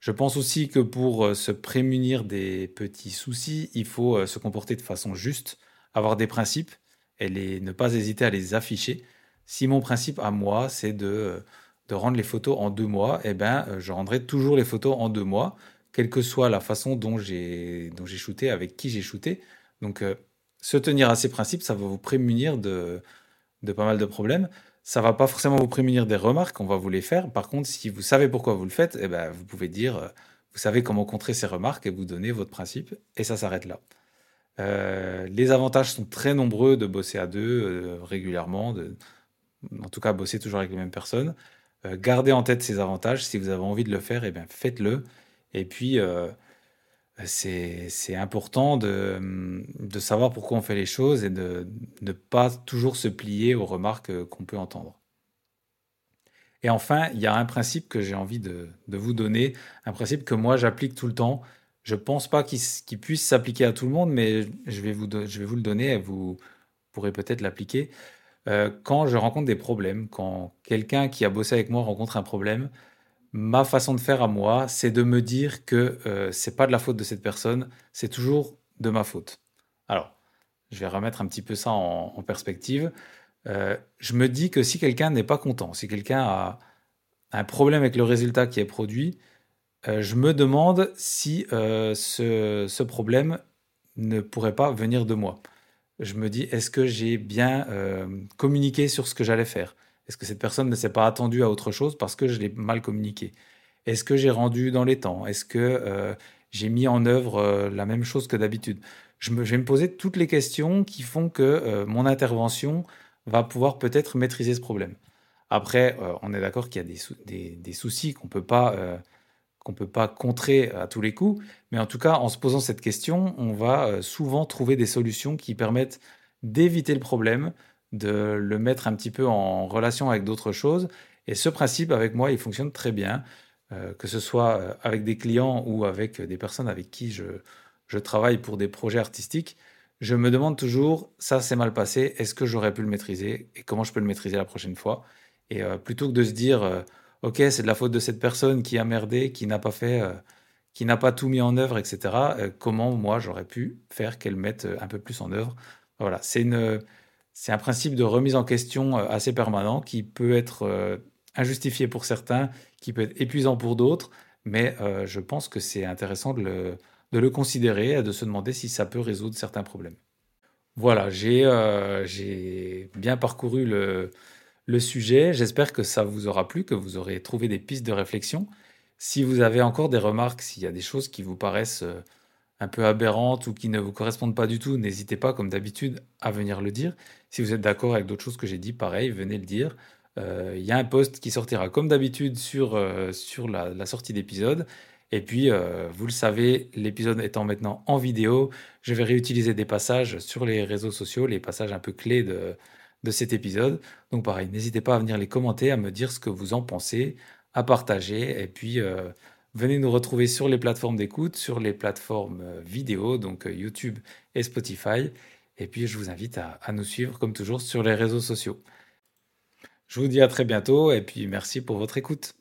Je pense aussi que pour euh, se prémunir des petits soucis, il faut euh, se comporter de façon juste, avoir des principes et ne pas hésiter à les afficher. Si mon principe à moi, c'est de, de rendre les photos en deux mois, eh ben, euh, je rendrai toujours les photos en deux mois, quelle que soit la façon dont j'ai shooté, avec qui j'ai shooté. Donc, euh, se tenir à ces principes, ça va vous prémunir de, de pas mal de problèmes. Ça va pas forcément vous prémunir des remarques, on va vous les faire. Par contre, si vous savez pourquoi vous le faites, eh ben, vous pouvez dire, euh, vous savez comment contrer ces remarques et vous donner votre principe, et ça s'arrête là. Euh, les avantages sont très nombreux de bosser à deux euh, régulièrement, en tout cas bosser toujours avec les mêmes personnes. Euh, gardez en tête ces avantages. Si vous avez envie de le faire, eh bien, faites-le. Et puis, c'est important de, savoir pourquoi on fait les choses et de ne pas toujours se plier aux remarques qu'on peut entendre. Et enfin, il y a un principe que j'ai envie de, vous donner, un principe que moi j'applique tout le temps je pense pas qu'il qu puisse s'appliquer à tout le monde, mais je vais vous, le donner et vous pourrez peut-être l'appliquer. Euh, quand je rencontre des problèmes, quand quelqu'un qui a bossé avec moi rencontre un problème, ma façon de faire à moi, c'est de me dire que euh, c'est pas de la faute de cette personne, c'est toujours de ma faute. Alors, je vais remettre un petit peu ça en, en perspective. Euh, je me dis que si quelqu'un n'est pas content, si quelqu'un a un problème avec le résultat qui est produit, euh, je me demande si euh, ce, problème ne pourrait pas venir de moi. Je me dis, est-ce que j'ai bien euh, communiqué sur ce que j'allais faire? Est-ce que cette personne ne s'est pas attendue à autre chose parce que je l'ai mal communiqué? Est-ce que j'ai rendu dans les temps? Est-ce que j'ai mis en œuvre la même chose que d'habitude? Je, je, vais me poser toutes les questions qui font que mon intervention va pouvoir peut-être maîtriser ce problème. Après, on est d'accord qu'il y a des, des soucis qu'on ne peut pas qu'on ne peut pas contrer à tous les coups, mais en tout cas, en se posant cette question, on va euh, souvent trouver des solutions qui permettent d'éviter le problème, de le mettre un petit peu en relation avec d'autres choses. Et ce principe, avec moi, il fonctionne très bien, euh, que ce soit euh, avec des clients ou avec des personnes avec qui je, travaille pour des projets artistiques. Je me demande toujours, ça s'est mal passé, est-ce que j'aurais pu le maîtriser et comment je peux le maîtriser la prochaine fois? Et plutôt que de se dire, ok, c'est de la faute de cette personne qui a merdé, qui n'a pas fait, euh, qui n'a pas tout mis en œuvre, etc. Euh, comment moi j'aurais pu faire qu'elle mette euh, un peu plus en œuvre? Voilà, c'est un principe de remise en question assez permanent qui peut être injustifié pour certains, qui peut être épuisant pour d'autres, mais je pense que c'est intéressant de le, de le considérer et de se demander si ça peut résoudre certains problèmes. Voilà, j'ai euh, j'ai bien parcouru le, le sujet. J'espère que ça vous aura plu, que vous aurez trouvé des pistes de réflexion. Si vous avez encore des remarques, s'il y a des choses qui vous paraissent euh, un peu aberrantes ou qui ne vous correspondent pas du tout, n'hésitez pas, comme d'habitude, à venir le dire. Si vous êtes d'accord avec d'autres choses que j'ai dit, pareil, venez le dire. Euh, Il y a un post qui sortira comme d'habitude sur, euh, la, sortie d'épisode. Et puis, vous le savez, l'épisode étant maintenant en vidéo, je vais réutiliser des passages sur les réseaux sociaux, les passages un peu clés de, de cet épisode. Donc pareil, n'hésitez pas à venir les commenter, à me dire ce que vous en pensez, à partager. Et puis, euh, venez nous retrouver sur les plateformes d'écoute, sur les plateformes euh, vidéo, donc euh, YouTube et Spotify. Et puis, je vous invite à, à nous suivre, comme toujours, sur les réseaux sociaux. Je vous dis à très bientôt et puis merci pour votre écoute.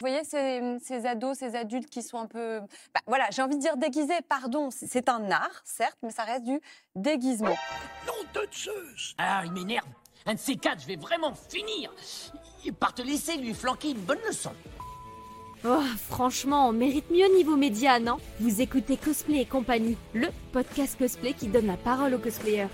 Vous voyez ces, ces ados, ces adultes qui sont un peu, bah, voilà, j'ai envie de dire déguisés, pardon, c'est- un art, certes, mais ça reste du déguisement. Nom de Zeus Ah, il m'énerve. Un de ces quatre, je vais vraiment finir par te laisser lui flanquer une bonne leçon. Oh, franchement, on mérite mieux niveau média, non Vous écoutez Cosplay et compagnie, le podcast cosplay qui donne la parole aux cosplayers.